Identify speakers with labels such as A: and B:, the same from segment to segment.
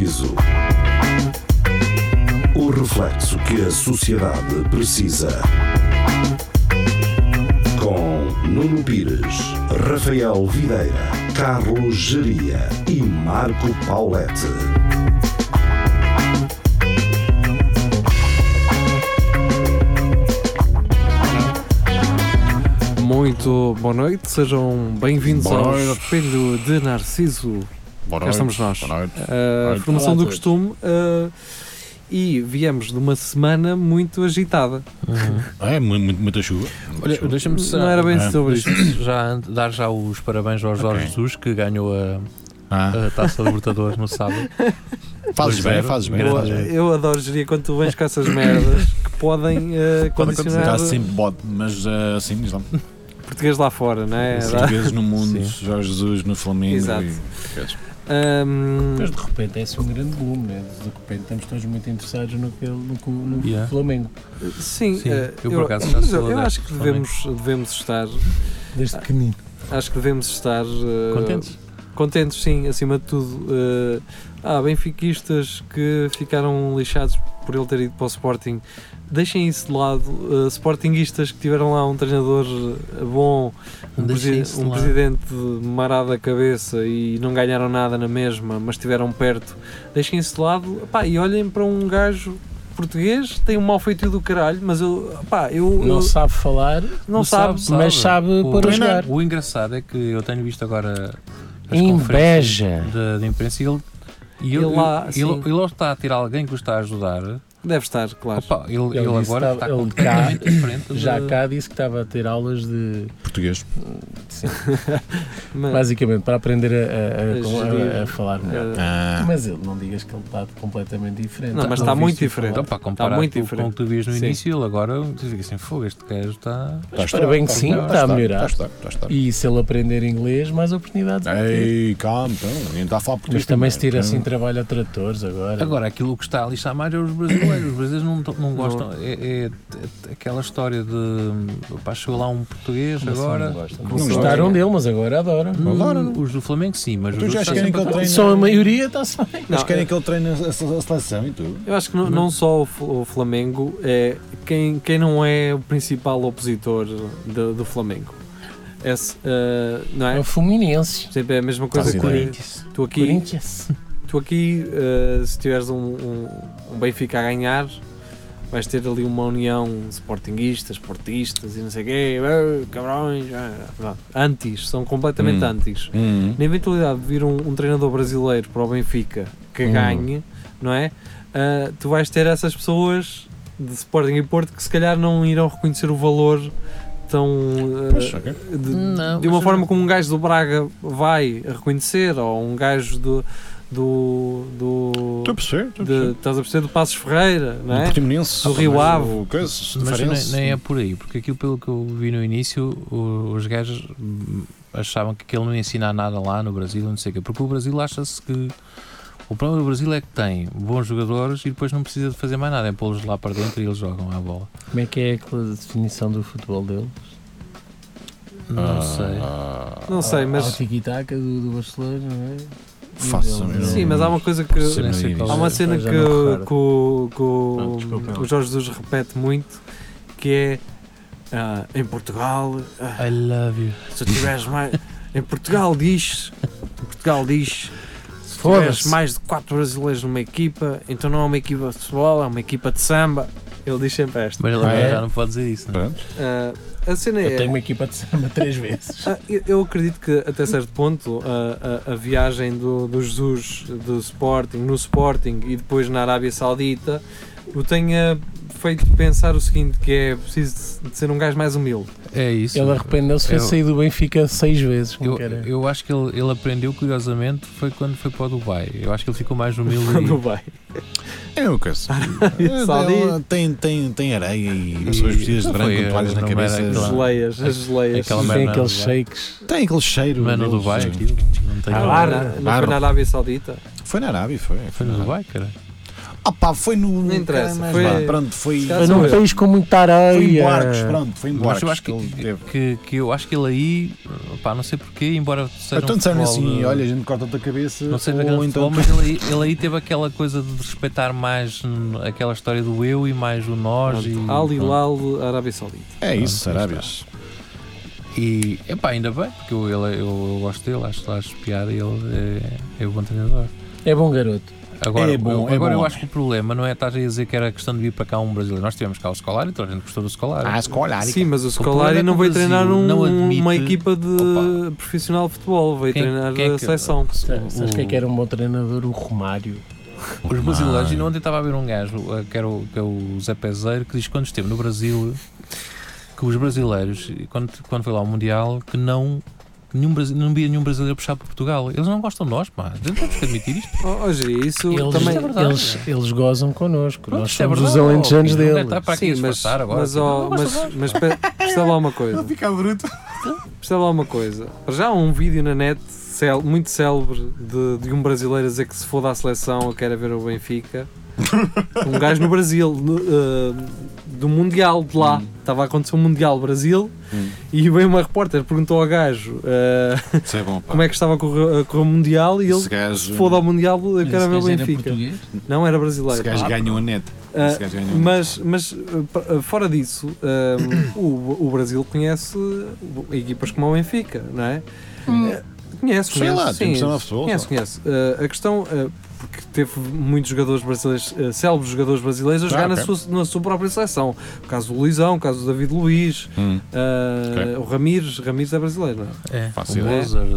A: Narciso. O reflexo que a sociedade precisa. Com Nuno Pires, Rafael Videira, Carlos Geria e Marco Paulette.
B: Muito boa noite, sejam bem-vindos ao. Espelho de Narciso.
C: Boa
B: Cá
C: noite.
B: estamos nós.
C: Boa noite.
B: A
C: noite.
B: formação do costume uh, e viemos de uma semana muito agitada.
C: É, mu- mu- muita chuva.
D: Olha, deixa-me
B: Não era bem
C: Ah,
B: sobre isto.
D: já dar já os parabéns ao Jorge
C: Ok.
D: Jesus que ganhou a,
C: Ah,
D: a Taça Libertadores no sábado.
C: fazes bem,
D: 2-0.
C: fazes bem. Fazes bem.
B: Eu adoro gerir quando tu vens com essas merdas que podem uh, condicionar
C: acontecer, Está sempre bode, mas ah, assim, diz lá.
B: português lá fora, não é?
C: Vezes no mundo,
D: Sim.
C: Jorge Jesus no Flamengo.
B: Exato.
C: E...
B: Um,
E: Mas de repente é assim um grande boom, né? De repente estamos todos muito interessados no, que- no, no
D: Yeah.
E: Flamengo,
B: sim,
D: Sim,
B: uh,
D: eu por acaso já sou
B: eu, acho que devemos, devemos estar
E: desde pequenino.
B: acho que devemos estar uh,
D: Contentes?
B: Contentes, sim, acima de tudo. Uh, há benfiquistas que ficaram lixados por ele ter ido para o Sporting. Deixem isso de lado. Uh, sportinguistas que tiveram lá um treinador uh, bom, um,
D: de
B: um presidente marado a cabeça e não ganharam nada na mesma, mas estiveram perto. Deixem isso de lado Epá, e olhem para um gajo português, tem um mau feitio do caralho, mas eu, epá, eu,
E: Não
B: eu-
E: sabe falar,
B: não sabe.
E: mas sabe
D: O-
E: pôr a jogar.
D: O engraçado é que eu tenho visto agora as
E: Inveja.
D: conferências da, imprensa e ele, e ele,
B: Ele lá,
D: ele,
B: sim.
D: ele, está a tirar alguém que o está a ajudar.
B: Deve estar, claro.
D: Opa, ele,
E: Ele
D: ele agora
E: que
D: está
E: ele
D: completamente diferente.
E: Já
D: de-
E: cá disse que estava a ter aulas de.
C: Português.
E: sim,
B: Mas,
E: basicamente, para aprender a, a- a-
B: A gerir.
E: a- a falar melhor.
B: uh,
C: Ah,
E: Mas ele, não digas que ele está completamente diferente.
B: Não, mas
E: Não
B: está muito
E: o
B: diferente.
D: Então, comparar
B: muito
D: com,
B: diferente.
D: com o que tu vias no
B: Sim.
D: início, ele agora fica assim, fogo, este gajo está.
C: está
E: bem que sim, está a melhorar.
C: Está está a estar.
E: E se ele aprender inglês, mais oportunidades.
C: Ei, calma, então, ninguém está a falar português.
E: Mas também se tira
C: então.
E: assim trabalho a tratores agora.
D: Agora, aquilo que está a lixar mais é os brasileiros. Os brasileiros não, não gostam. É, é- é aquela história de. Pá, chegou lá um português
E: Mas
D: agora.
E: Não gostaram dele, mas agora adoram.
D: Hum,
C: Agora não.
D: Os do Flamengo, sim, mas
C: Tu
D: os
C: já
D: outros
C: querem que ele treine?
E: Só a maioria está-se bem.
B: Não,
C: querem que ele treine a, a- a seleção e tudo.
B: Eu acho que não, não só o, Fl- o Flamengo, é quem, quem não é o principal opositor do, do Flamengo. Esse, eh, não
E: É
B: é?
E: o Fluminense.
B: Sempre é a mesma coisa
C: Faz
B: que.
E: Corinthians.
B: tu aqui,
E: Corinthians.
B: Tu aqui eh, se tiveres um, um, um Benfica a ganhar, vais ter ali uma união de sportinguistas, portistas e não sei o quê, eh, cabrões, eh, vá. antis, são completamente
C: Hum.
B: antis.
C: Hum.
B: Na eventualidade de vir um, um treinador brasileiro para o Benfica que
C: Hum.
B: ganhe, não é? Ah, tu vais ter essas pessoas de Sporting e Porto que se calhar não irão reconhecer o valor tão
C: ok.
B: de,
D: Não,
B: de uma forma como um gajo do Braga vai reconhecer ou um gajo do do, do
C: Estou a perceber, estou a
B: de,
C: perceber.
B: estás a perceber do Passos Ferreira, não
C: Do
B: é?
C: Portimonense.
B: Do Rio
C: mas
B: Ave.
C: o do
D: Mas
C: Farense.
D: nem, nem é por aí, porque aquilo pelo que eu vi no início, o- os gajos hum, achavam que aquele não ia ensinar nada lá no Brasil, não sei o quê, porque o Brasil acha-se que o problema do Brasil é que tem bons jogadores e depois não precisa de fazer mais nada, é pô-los lá para dentro e eles jogam a bola.
E: Como é que é aquela definição do futebol dele?
D: Não sei.
C: Ah,
B: Não sei,
E: Ao
B: mas
E: tiki-taka do, do Barcelona, não é? Dele.
C: eu
B: sim, mas há uma coisa que Há uma cena que, que o- que o- o Jorge Jesus repete muito, que é ah, em Portugal, ah,
D: I love you.
B: se tiveres mais. Em Portugal diz, em Portugal diz, se tiveres mais de 4 brasileiros numa equipa, então não é uma equipa de futebol, é uma equipa de samba. Ele diz sempre esta.
D: Mas ele
C: Ah,
D: agora
C: é?
D: já não pode dizer isso. Não? é?
B: Ah, a cena
E: Eu
B: é.
E: tenho uma equipa de samba três vezes.
B: Ah, eu, eu acredito que até certo ponto a, a, a viagem do, do Jesus do Sporting no Sporting e depois na Arábia Saudita o tenha feito pensar o seguinte que é preciso de ser um gajo mais humilde
D: É isso.
E: Ele arrependeu-se de
D: Eu-
E: sair do Benfica seis vezes.
D: Eu, eu acho que ele, ele aprendeu curiosamente foi quando foi para o Dubai. Eu acho que ele ficou mais humilde.
B: quando
D: e-
B: vai
C: É.
B: Saudi.
C: Ela tem, tem, tem areia e pessoas vestidas de branco com toalhas na cabeça.
B: as geleias as geleias
E: Tem
D: merda
E: aqueles
D: Dubai.
E: shakes.
C: Tem aquele cheiro.
D: Mas no. Dubai aquilo não tem
E: Ah, lá,
B: não foi na. Arábia Saudita
C: Foi na Arábia, foi.
D: Foi no Dubai, cara.
C: Ah pá, foi no.
B: Não interessa,
C: Mas
B: foi-
C: vá, pronto, foi.
E: Foi num país com muita
C: Foi em
E: areia.
C: barcos, pronto, foi em
D: Mas
C: barcos.
D: eu acho que,
C: ele teve.
D: que, que eu acho que ele aí, pá, não sei porquê, embora seja
C: Então
D: um
C: disseram assim:
D: de-
C: olha, a gente corta-te a cabeça.
D: não seja
C: ou
D: grande
C: então.
D: futebol, mas ele aí, ele aí teve aquela coisa de respeitar mais aquela história do eu e mais o nós e,
B: Al. Hilal, Arábia Saudita.
C: É isso,
D: Pronto,
C: Arábias.
D: E epá, ainda bem, porque eu, ele, eu, eu gosto dele, acho, acho piada e ele é, é um bom treinador.
E: É bom garoto.
D: Agora,
C: É bom,
D: eu,
C: é
D: agora
C: bom
D: eu acho que o problema não é estar a dizer que era questão de vir para cá um brasileiro. Nós tivemos cá o Scolari, toda a gente gostou do Scolari.
C: Ah, escolar.
B: Sim, mas o Scolari
D: é que
B: não
D: o
B: veio treinar um-
D: não admite-
B: uma equipa de
D: Opa.
B: profissional de futebol, veio
D: Quem-
B: treinar
D: quem é
B: a
D: que-
B: seleção.
E: Sabes quem é que era um bom treinador? O Romário.
D: Os brasileiros, e ontem estava a ver um gajo, eh, que, era o, que é o Zé Peseiro, que diz que quando esteve no Brasil, que os brasileiros, quando, quando foi lá ao Mundial, que não, nenhum, não via nenhum brasileiro puxar para Portugal. Eles não gostam de nós, pá. Não temos que admitir isto.
B: Oh, oh, Geri, isso
E: Eles,
B: também.
D: é verdade.
E: eles, eles gozam connosco.
D: Pronto,
E: Nós
D: é
E: somos os
D: verdade.
E: alentejanos
D: Oh, não
E: deles.
D: está para aqui
B: Sim,
D: a
B: mas,
D: agora.
B: mas,
D: Não
B: oh, mas, mas percebe lá uma coisa.
C: Fica bruto.
B: Percebe lá uma coisa. Já há um vídeo na net muito célebre de, de um brasileiro a dizer que se for da seleção eu quero é ver o Benfica. Um gajo no Brasil, no, eh, do Mundial de lá. Estava a acontecer um Mundial Brasil
C: Hum.
B: e veio uma repórter perguntou ao gajo eh,
C: Isso é bom,
B: como é que estava a correr, a correr o Mundial e ele,
C: Esse gajo,
B: se for ao Mundial, eu quero ver o
E: esse era
B: Benfica.
E: português?
B: Não era
C: esse
B: brasileiro.
C: gajo
B: Ah,
C: ganhou a net.
B: ah,
C: Esse gajo ganhou a net.
B: mas, mas uh, uh, fora disso, um, o, o Brasil conhece uh, equipas como o Benfica, não é? Uh, Conhece,
C: Sei
B: conhece.
C: lá,
B: sim,
C: futebol.
B: conhece, conhece. Uh, a questão, uh, porque teve muitos jogadores brasileiros, uh, célebres jogadores brasileiros a jogar
C: Ah,
B: na,
C: ok.
B: sua, na sua própria seleção. O caso do Luizão, o caso do David Luiz,
C: Hum.
B: uh,
C: Ok.
B: o Ramires, Ramires é brasileiro, não é?
D: É, o
B: ideia.
D: Mozart,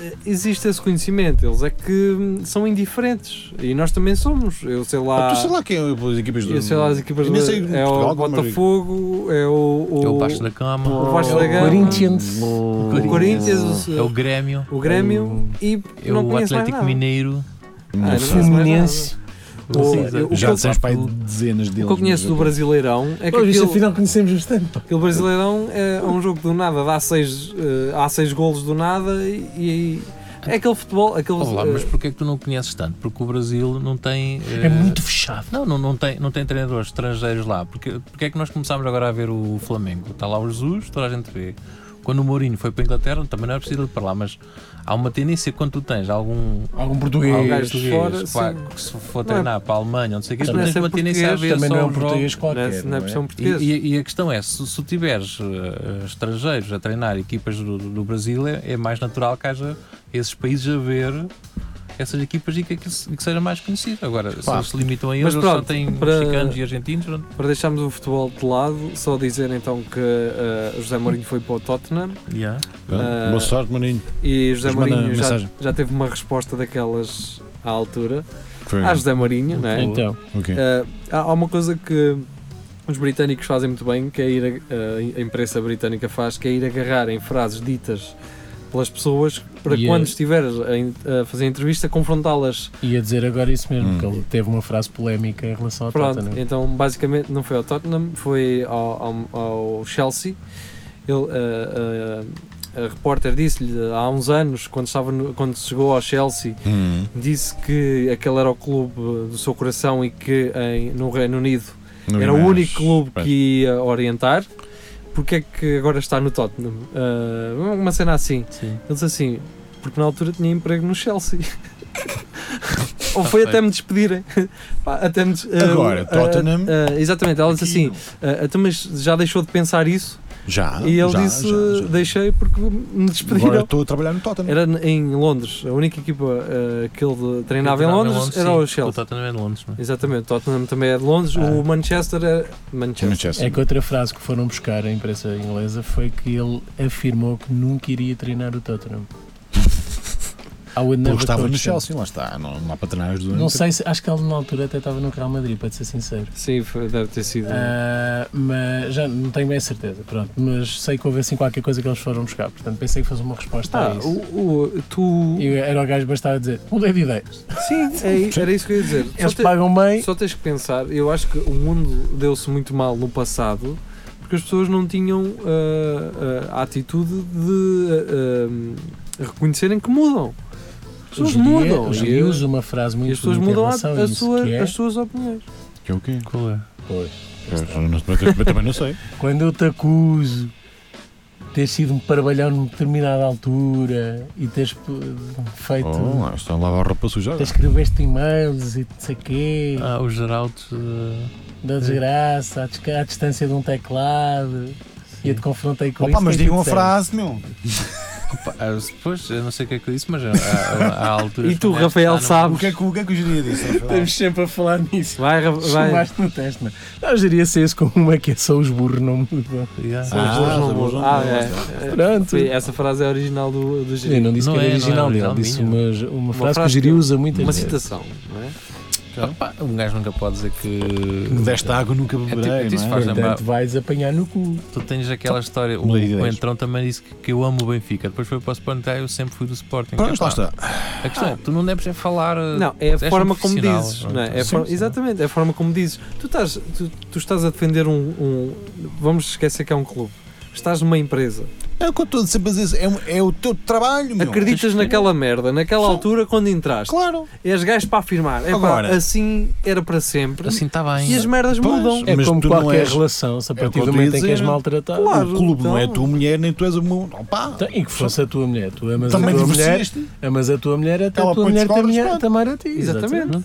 D: eh,
B: existe esse conhecimento, eles é que hum, são indiferentes e nós também somos. Eu sei lá.
C: Ah, tu sei lá quem é as equipas do.
B: Eu sei lá as equipas do, é
C: Portugal,
B: o
C: é
B: Botafogo, é o, o,
D: É o Baixo da Cama,
B: o
E: É
B: da
E: o
B: Gama,
E: Corinthians.
B: o Corinthians,
D: é o Grêmio,
B: o Grêmio e
D: é
B: não
D: o
B: conheço mais
D: Atlético
B: nada.
D: Mineiro.
B: Ah,
C: sei.
B: conheço mais
E: Fluminense.
B: O-
D: Sim,
B: eu- o
C: Já
B: que eu-
C: disseste para aí dezenas deles.
B: O que eu conheço
C: mas
B: do Brasileirão é que
E: Pô, isto
B: aquele,
E: afinal conhecemos bastante.
B: aquele Brasileirão é um jogo do nada, dá seis, eh, há seis golos do nada e, e é aquele futebol, aquele,
D: Olá, mas
B: eh,
D: porquê é que tu não conheces tanto? Porque o Brasil não tem.
E: É
D: eh,
E: muito fechado.
D: Não, não, não, tem, não tem treinadores estrangeiros lá. Porque, porque é que nós começámos agora a ver o Flamengo? Está lá o Jesus, toda a gente vê. Quando o Mourinho foi para a Inglaterra, também não é preciso ir para lá, mas há uma tendência quando tu tens algum.
E: Algum português.
D: algum português,
B: fora,
D: que se for
B: Não é-
D: treinar para a Alemanha, não sei o que, tu tens
B: é
D: uma tendência a
B: português,
D: ver
E: também
D: só
E: não é um português
B: é,
E: qualquer.
B: não é
E: não é?
B: pressão
D: E, e- a questão é, se, se tu tiveres eh, estrangeiros a treinar equipas do, do Brasil, é, é mais natural que haja esses países a ver essas equipas e que, que, que seja mais conhecido. Agora, se se limitam a
B: Mas
D: eles, só
B: pronto,
D: têm
B: para-
D: mexicanos e argentinos. não-
B: Para deixarmos o futebol de lado, só dizer então que o José Mourinho foi para o Tottenham
D: Yeah.
B: Ah,
C: Boa sorte, Maninho.
B: e José
C: Mas
B: Mourinho já,
C: mensagem.
B: já teve uma resposta daquelas à altura.
C: Foi.
B: Ah, José Mourinho, não é?
E: Então,
C: Ok.
B: Ah, há há uma coisa que os britânicos fazem muito bem, que é ir a, a imprensa britânica faz, que é ir agarrar em frases ditas pelas pessoas para
E: E
B: quando estiveres a, a fazer a entrevista confrontá-las.
E: ia dizer agora isso mesmo,
C: Hum.
E: que ele teve uma frase polémica em relação ao
B: Pronto,
E: Tottenham.
B: então basicamente não foi ao Tottenham, foi ao, ao- ao Chelsea. Ele, ah, a repórter disse-lhe há uns anos, quando, estava no- quando chegou ao Chelsea,
C: Hum.
B: disse que aquele era o clube do seu coração e que em, no Reino Unido
C: Não
B: era o único clube
C: Pois.
B: que ia orientar. Porque é que agora está no Tottenham? Ah, uma cena assim.
D: Sim.
B: Ele disse assim, porque na altura tinha emprego no Chelsea. Ou foi até me despedirem. Até me des- ah,
C: Agora,
B: ah,
C: Tottenham-
B: ah, exatamente, ela disse assim: então, mas já deixou de pensar isso?
C: Já.
B: e ele
C: já,
B: disse:
C: já, já.
B: deixei porque me
C: Agora
B: despediram.
C: estou a trabalhar no Tottenham.
B: Era em Londres, a única equipa ah, que ele treinava em Londres era
D: sim,
B: o Chelsea.
D: O Tottenham é de Londres. não é?
B: Exatamente, Tottenham também é de Londres,
C: Ah.
B: o Manchester é Manchester.
C: Manchester.
E: É que outra frase que foram buscar a imprensa inglesa foi que ele afirmou que nunca iria treinar o Tottenham.
C: Porque estava no. Chelsea, lá está. Não, não há para treinar os dois.
E: Não sei se, acho que ele na altura até estava no Real Madrid, para ser sincero.
B: Sim, foi- deve ter sido.
E: Ah, mas já não tenho bem certeza, pronto. Mas sei que houve assim qualquer coisa que eles foram buscar, portanto pensei que fosse uma resposta
B: Ah,
E: a isso.
B: o, o- tu.
E: E era o gajo bastava dizer, mudei de ideias.
B: Sim, é- era isso que eu ia dizer.
E: Eles
B: te-
E: pagam bem,
B: só tens que pensar, eu acho que o mundo deu-se muito mal no passado porque as pessoas não tinham ah, ah, a atitude de ah, reconhecerem que mudam. As pessoas
E: Hoje em dia-
B: mudam.
E: Hoje em
B: E,
E: dia usa uma frase muito
B: as pessoas mudam a, a
E: isso,
B: sua-
E: é,
B: as suas opiniões.
C: Que é o quê?
D: Qual é?
E: pois,
C: Eu, eu também não sei.
E: quando eu te acuso de ter sido um parvalhão numa determinada altura e teres feito.
C: Oh, lá está a lavar a roupa suja.
E: te escreveste e-mails e não sei quê,
D: Ah, os Geraldos. eh,
E: da desgraça, à, à distância de um teclado, e eu te confrontei com
C: Opa,
E: isso.
C: mas
E: quem
C: digam
E: te
C: a
E: disser?
C: frase, meu.
D: ah, Depois, eu não sei o que é que eu disse, mas há, há alturas.
B: E tu, Rafael,
D: ah, não-
B: sabes?
C: O que é que o, que é que o disse?
E: Estamos sempre a falar nisso.
B: Vai, vai.
E: Chumaste no teste, não. Não, diria ser isso como uma que é só os burros não mudam.
D: Yeah.
C: Ah,
B: pessoas não
C: são as
B: mudam. Ah,
C: não
B: é.
C: mudam.
B: É,
E: Pronto.
B: Essa frase é original do, do
E: Eu não disse
D: Não
E: que era
D: é, não é
E: original dele, disse uma, uma, frase,
B: frase
E: que o
B: que-
E: usa muitas
B: Uma
E: vezes.
B: citação, não é?
D: Opa, um gajo nunca pode dizer que.
C: Desta água nunca
D: tipo-
C: beberei,
D: é tipo faz
C: é?
D: lembrar-
E: Portanto, vais apanhar no cu.
D: Tu tens aquela história. O, o. Entrão também disse que, que eu amo o Benfica. Depois foi para o Sporting. ah, Eu sempre fui do Sporting.
C: Pronto, lá está.
D: A questão é: tu não deves é falar. eh,
B: Não, é a forma
D: um
B: como dizes.
D: pronto.
B: Não é? É
D: Sim, sim.
B: exatamente, é a forma como dizes. Tu estás, tu, tu estás a defender um, um- Vamos esquecer que é um clube. Estás numa empresa.
C: É o que eu estou sempre a dizer. É, é o teu trabalho, meu.
B: Acreditas
C: Tens que-
B: naquela merda, naquela
C: Sim.
B: altura quando entraste.
C: Claro.
B: És gajo para afirmar. É
C: Agora-
B: assim era para sempre.
D: Assim está bem.
B: e as merdas
C: Pois.
B: mudam.
E: É
C: Mas
E: como
C: tu não
E: qualquer
C: és-
E: relação, se a
C: É
E: partir
C: que eu
E: do momento em que és maltratado.
B: Claro.
C: o clube não é a
B: então.
C: tua mulher, nem tu és o meu. Opa,
E: Então, e que fosse a tua mulher, tu amas
C: também
E: a tua mulher, amas a tua mulher até
C: Ela
E: a tua mulher também, também a ti.
B: Exatamente.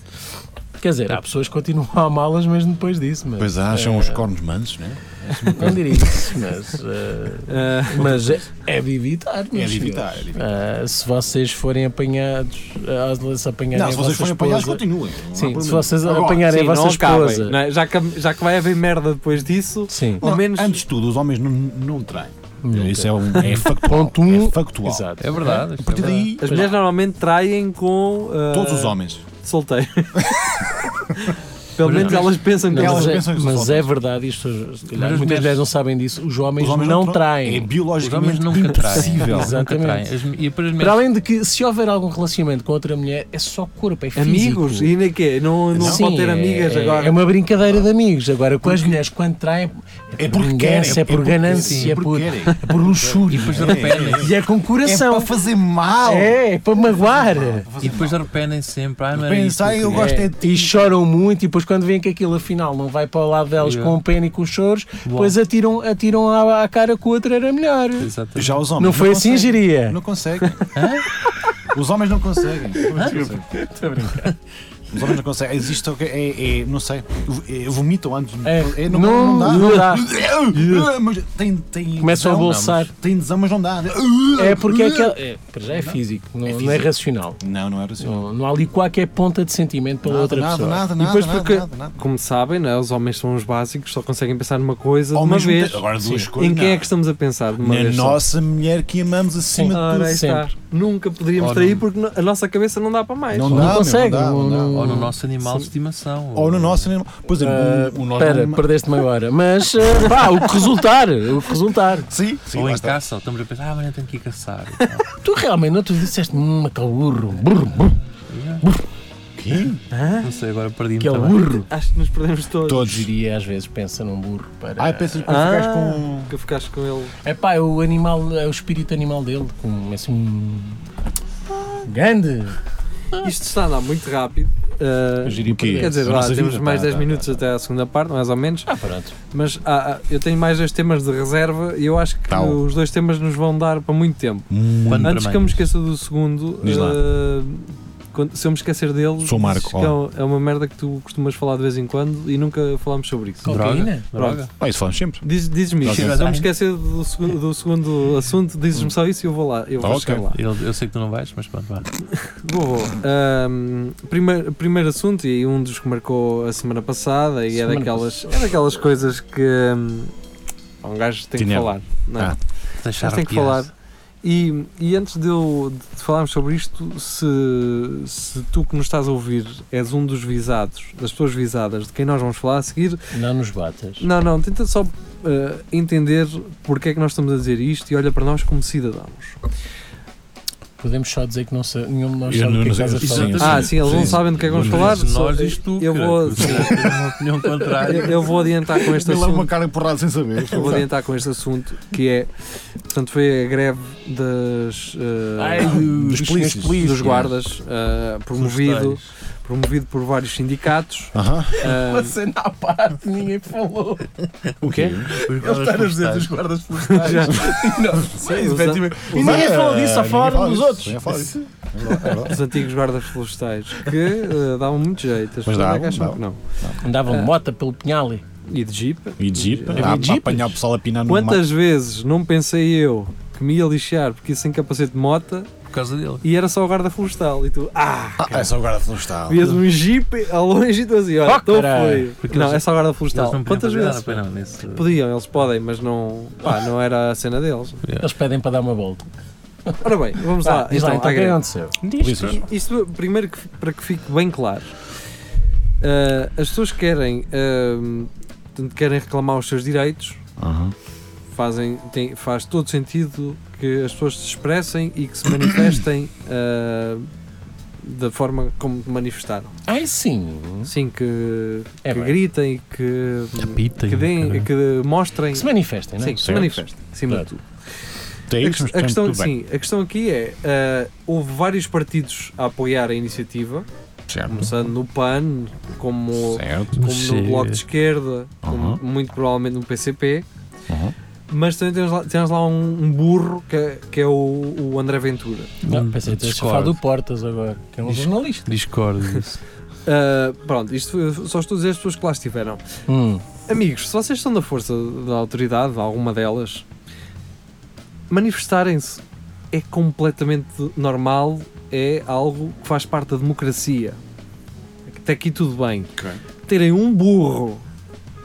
E: Quer dizer, há pessoas que continuam a amá-las mesmo depois disso. Mas,
C: Pois acham
E: eh,
C: os cornos mansos, não é?
E: Não diria isso, mas, eh,
B: Ah,
E: mas é, é de evitar.
C: É de evitar, é de evitar.
E: Ah, se vocês forem apanhados, ah, se apanharem
C: Não, se vocês forem apanhados, continuem.
E: Sim, se vocês
C: Agora,
E: apanharem
B: sim,
E: a vossa
B: acabem,
E: esposa.
B: é? já, que, já que vai haver merda depois disso,
E: Sim,
B: ao
C: não,
B: menos.
C: Antes de tudo, os homens não, não traem.
E: Nunca.
C: Isso é, um, é factual.
E: Ponto um,
C: é factual.
E: Exato.
D: É verdade.
C: A partir daí,
B: As mulheres normalmente traem com. ah,
C: todos os homens.
B: Solteiro. Pelo
D: Mas
B: menos
D: as
B: elas pensam que
E: Não,
C: Elas
E: mas é,
C: pensam que são
E: mas é verdade, isto, calhar, muitas
D: mulheres-
E: não sabem disso. Os homens,
C: Os homens
E: não,
C: tra-
E: traem.
C: É
D: Os homens
C: biologicamente
D: nunca traem.
C: impossível.
D: Nunca
E: Exatamente.
D: traem. E
E: Para além de que, se houver algum relacionamento com outra mulher, é só corpo, é físico.
B: Amigos, e ainda quê? Não, não
E: Sim,
B: pode ter amigas
E: é,
B: agora.
E: É uma brincadeira de amigos. Agora, com as mulheres, quando traem,
C: É
E: por vingança, é por ganância, é
C: porque
E: por, é luxúria.
D: E depois arrependem.
E: E é com
C: É
E: coração.
C: para fazer mal.
E: É, é para magoar.
D: E depois arrependem sempre. Ah, não era isso.
C: Pensar,
D: que
C: eu gosto é
E: É,
C: de
E: e choram muito, e depois quando veem que aquilo afinal não vai para o lado delas
D: Yeah.
E: com pena e com choros,
D: Bom.
E: depois atiram, atiram à, à cara que o outro era melhor.
D: Exatamente.
C: Já os homens
E: Não foi assim,
C: conseguem.
E: geria?
C: Não conseguem. Os homens não conseguem. Não conseguem.
E: Estou a brincar.
C: Os homens não conseguem. Existe o que é, é, não sei, é, vomitam antes.
E: É,
C: não,
E: não-
C: não
E: não
C: dá.
E: dá.
C: Mas tem, tem
E: Começam a bolsar.
C: não, mas Tem desão, mas não dá.
E: É porque é aquele. É, para já é físico, não
C: É
E: não é,
C: físico.
E: racional.
C: Não, não era assim.
E: Não, não há ali qualquer ponta de sentimento pela
C: Nada,
E: outra
C: nada,
E: pessoa.
C: nada,
B: E
C: nada,
B: depois
C: nada,
B: porque-
C: nada, nada.
B: Como sabem, né, os homens são os básicos, só conseguem pensar numa coisa
C: Ao
B: de uma vez.
C: tempo- Agora duas
E: Sim.
C: coisas.
B: Em quem
C: não.
B: é que estamos a pensar de uma
C: Na
B: vez? só?
C: nossa mulher que amamos acima de
B: Ora,
C: tudo.
B: Nunca poderíamos trair porque a nossa cabeça não dá para mais.
C: Não dá,
E: consegue,
C: não dá, não
E: não-
C: dá.
D: Ou no nosso animal de estimação.
C: Ou no nosso animal. Exemplo,
E: Ah,
C: o, o nosso
E: Espera,
C: animal-
E: perdeste-me agora. Mas, ah, pá, o que resultar, o que resultar.
C: Sim, sim.
D: Ou em
C: está.
D: caça, ou estamos a pensar, ah, amanhã tenho que ir caçar.
E: Tu realmente, não tu disseste, hum, aquele burro, burro, burro,
D: Yeah.
C: Quê?
E: Hã?
D: Não sei, agora perdi-me
E: aquele
D: também.
E: burro.
B: Acho que nos perdemos todos.
C: Todos.
E: Diria, às vezes, pensa num burro para...
C: Ai, pensas que
B: Ah,
C: com.
B: que ficaste com ele.
E: É pá, é o animal, é o espírito animal dele, com assim um... Grande.
B: Isto está a andar muito rápido. Uh,
C: o quê?
B: quer dizer, lá, temos
C: vida,
B: mais
C: tá,
B: 10
C: tá,
B: minutos
C: tá, tá.
B: até à segunda parte, mais ou menos.
E: Ah, pronto.
B: Mas ah, ah, eu tenho mais dois temas de reserva e eu acho que
C: Tal.
B: os dois temas nos vão dar para muito tempo.
C: Muito.
B: Antes que eu me esqueça do segundo, uh, quando- se eu me esquecer dele,
C: Sou Marco,
B: que é um- é uma merda que tu costumas falar de vez em quando e nunca falámos sobre isso.
E: Cocaína?
D: Droga.
C: Ah, isso falamos sempre.
B: Diz- Dizes-me isso. Se eu me esquecer do segundo, do segundo assunto, dizes-me só isso e eu vou lá. Eu vou
C: Ah, ok.
B: chegar lá.
D: Eu, eu sei que tu não vais, mas pronto, vá.
B: Vou, vou. Ahm, primeiro, primeiro assunto, e um dos que marcou a semana passada, e é
E: Semana
B: daquelas, é daquelas coisas que hum, um gajo tem que
C: Tinha-
B: falar. Não é?
C: Ah.
D: Deixar
B: Mas tem que falar. E, e antes de, eu, de falarmos sobre isto, se, se tu que nos estás a ouvir és um dos visados, das pessoas visadas de quem nós vamos falar a seguir,
E: Não nos batas.
B: não, não, tenta só eh, entender porque é que nós estamos a dizer isto e olha para nós como cidadãos.
E: Podemos só dizer que não sei, nenhum de nós
C: Eu
E: sabe
C: não-
E: o que é que estás a falar.
B: Ah, sim, eles não sabem do que é que vamos falar.
D: Nós tu,
B: eu vou,
D: uma opinião contrária.
B: eu, vou adiantar com este
C: Ele é uma
B: assunto.
C: cara porrada sem saber.
B: Eu vou adiantar com este assunto que é, portanto, foi a greve das, eh,
E: Ai, dos,
C: Dos polícias.
B: dos guardas, eh, promovido, promovido por vários sindicatos.
C: Aham.
B: eh,
E: Uma cena à parte, ninguém falou.
C: O quê?
E: Ele está a dizer dos guardas florestais. não, sim,
B: os
E: efetivamente. E ninguém falou disso, só falaram
C: fala
E: dos outros.
C: É é
B: os antigos guardas florestais que eh, davam muito jeito. As pessoas é
C: davam,
B: que acham
C: davam.
B: que não.
E: Andavam de
B: Ah.
E: mota pelo pinhale.
B: E de jeep.
C: E de jeep,
B: Havia
C: a, a
E: jeep?
C: apanhar o pessoal a pinar no
B: Quantas vezes não pensei eu que me ia lixar porque ia sem capacete de mota
D: Por causa dele.
B: e era só o guarda florestal e tu, ah,
C: Ah, é só o guarda florestal.
B: vias um jeep ao longe e tu assim, olha,
E: Oh,
B: estou foi.
D: Porque
B: Não,
D: eles-
B: é só o guarda
D: Eles
B: florestal. Quantas vezes?
D: não, nesse-
B: Podiam, eles podem, mas não, pá, não era a cena deles.
E: Eles pedem para dar uma volta.
B: Ora bem, vamos
E: Vá,
B: lá.
E: diz lá,
B: Então,
E: então, o que é aconteceu?
C: Polícias.
B: Isto primeiro que- para que fique bem claro. Ah, as pessoas querem, ah, portanto, querem reclamar os seus direitos, fazem, tem, faz todo sentido que as pessoas se expressem e que se manifestem ah, da forma como manifestaram.
E: Ai sim.
B: Sim, que,
E: É
B: que
E: bem.
B: gritem, que,
D: Apitem,
B: que, deem, que mostrem.
E: Que se manifestem, não é?
B: Sim, que se manifestem, acima
E: Claro.
B: de tudo.
C: Tem
B: A,
C: que
B: ques- a questão, sim, a questão aqui é: ah, houve vários partidos a apoiar a iniciativa,
C: Certo.
B: começando no PAN, como,
C: Certo.
B: como no. Bloco de Esquerda, como muito provavelmente no PCP,
C: Uhum.
B: Mas também temos lá, temos lá um, um burro que é, que é o, o André Ventura.
E: Não, pensei que falar do Portas agora, que é um
D: Diz-
E: jornalista.
D: Discordo disso.
B: Ah, pronto, isto foi- só estou a dizer as pessoas que lá estiveram.
E: Hum.
B: Amigos, se vocês são da força da autoridade, alguma delas, manifestarem-se é completamente normal, é algo que faz parte da democracia. Até aqui tudo bem.
C: Ok.
B: Terem um burro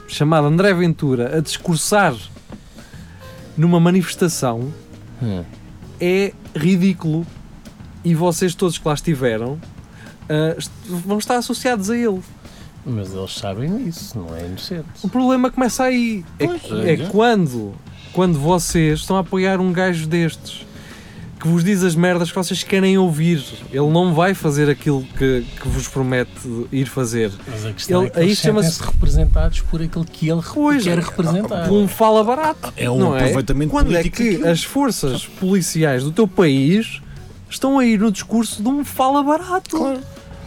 B: chamado André Ventura a discursar numa manifestação
E: Hum.
B: é ridículo e vocês todos que lá estiveram est- vão estar associados a ele.
E: Mas eles sabem disso, não é inocente.
B: O problema começa aí. É,
C: Pois,
B: é
C: é.
B: quando, quando vocês estão a apoiar um gajo destes que vos diz as merdas que vocês querem ouvir. Ele não vai fazer aquilo que, que vos promete ir fazer.
E: Mas a questão
B: Ele-
E: é que
B: aí
E: eles
B: chama-se-
E: sentem-se representados por aquilo que ele
B: Pois,
E: quer
B: é,
E: representar.
B: Um fala barato.
C: É um
B: não é?
C: aproveitamento
B: Quando é
C: político
B: que
C: daquilo.
B: as forças policiais do teu país estão a ir no discurso de um fala barato?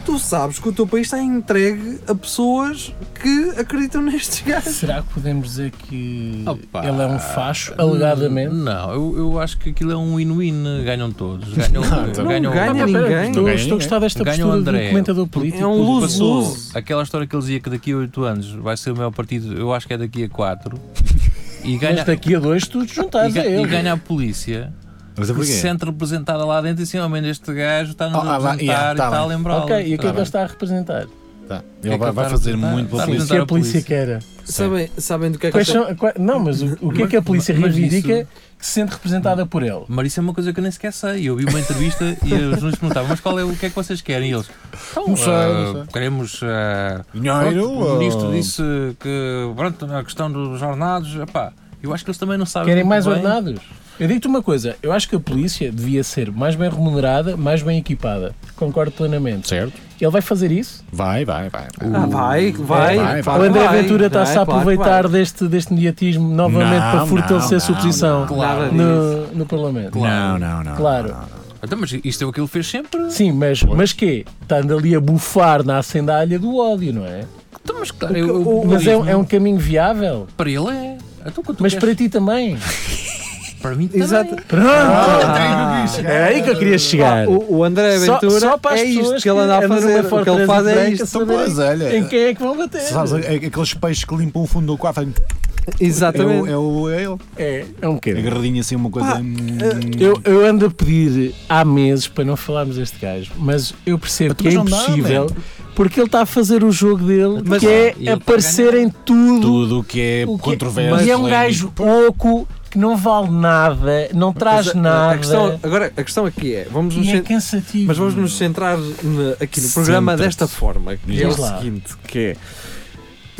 B: Tu sabes que o teu país está entregue a pessoas que acreditam nestes gajos.
E: Será que podemos dizer que
D: Opa.
E: ele é um facho, alegadamente?
D: Não, eu, eu acho que aquilo é um win-win. Ganham todos. Ganham,
C: Não,
D: ganham,
B: ganha
E: Ah, pá,
B: ninguém.
E: pera, Estou,
C: Não ganha
E: estou a gostar desta
D: Ganha o
E: postura
D: André.
E: do comentador político.
B: É um
D: Passou
B: lose.
D: aquela história que ele dizia que daqui a 8 anos vai ser o maior partido, eu acho que é daqui a 4. E ganha,
E: Mas daqui a dois tu te
D: e,
E: juntares a
D: ga- e
E: ele.
D: ganha a polícia
C: Mas é
D: que se sente representada lá dentro e assim, ao menos este gajo está-nos
C: Ah,
D: a
C: ah,
D: representar
C: yeah,
D: e
C: tá
D: está a lembrar.
E: Ok, e o que é que ele está a representar?
C: Tá. Ele
D: é
C: vai, vai fazer muito pela
E: Sim, o
C: polícia.
E: que a polícia quer.
B: Sabem, sabem do que é que
E: são, não, mas o, o que é que a polícia reivindica
D: isso-
E: que se sente representada por ele?
D: Mas isso é uma coisa que eu nem sequer sei. Eu vi uma entrevista e os jornalistas perguntavam: Mas qual é o que é que vocês querem? E eles: "Então,
C: Não sei, não sei."
D: Queremos. ah,
C: Dinheiro,
D: pronto, o ministro disse que, pronto, na questão dos ordenados, epá, eu acho que eles também não sabem.
E: Querem mais
D: bem.
E: ordenados? Eu digo-te uma coisa, eu acho que a polícia devia ser mais bem remunerada, mais bem equipada. Concordo plenamente.
C: Certo?
E: Ele vai fazer isso?
C: Vai, vai, vai. vai.
B: Ah, vai, vai.
C: vai, vai.
E: o André Ventura está-se a
B: claro
E: aproveitar
B: vai.
E: deste, deste mediatismo novamente
C: Não,
E: para fortalecer
C: não,
E: a sua
C: não,
E: posição
C: não.
B: Nada
E: no, no Parlamento.
C: Não, não, não.
E: Claro.
C: não, não.
D: Então, mas isto é o que ele fez sempre.
E: Sim, mas, mas quê? Estando ali a bufar na acendalha do ódio, não é?
D: Então, mas, claro, eu-
B: o
E: Mas é, um- é um caminho viável.
D: para ele é. Então,
E: Mas
D: queres-
E: para ti também.
D: para mim também.
B: Exato.
E: Pronto!
B: Ah,
E: Era aí que eu queria chegar.
B: Ah, o, o André
E: Só-
B: Ventura
E: só para as
B: é isto que ele anda a fazer. O que ele faz é isto.
E: Saberem
C: pois, olha.
E: Em quem é que vão bater?
C: Sabes, é- aqueles peixes que limpam o fundo do quarto. É o,
B: Exatamente.
C: é, o, é ele.
E: É, é um bocadinho.
C: Agarradinho assim, uma coisa.
B: Pá,
C: hum,
E: Eu, eu ando a pedir há meses para não falarmos deste gajo, mas eu percebo
C: Então,
E: que é
C: mas dá,
E: impossível
C: man.
E: porque ele está a fazer o jogo dele,
B: Mas-
E: que é aparecer em tudo.
C: tudo o que é
E: o que-
C: controverso.
E: E é um gajo oco que não vale nada, não traz
B: a-
E: nada.
B: A questão, agora, a questão aqui é: vamos nos
E: é cansativo.
B: mas vamos nos centrar na- aqui no programa desta forma, que é o
E: Diz lá.
B: seguinte: que é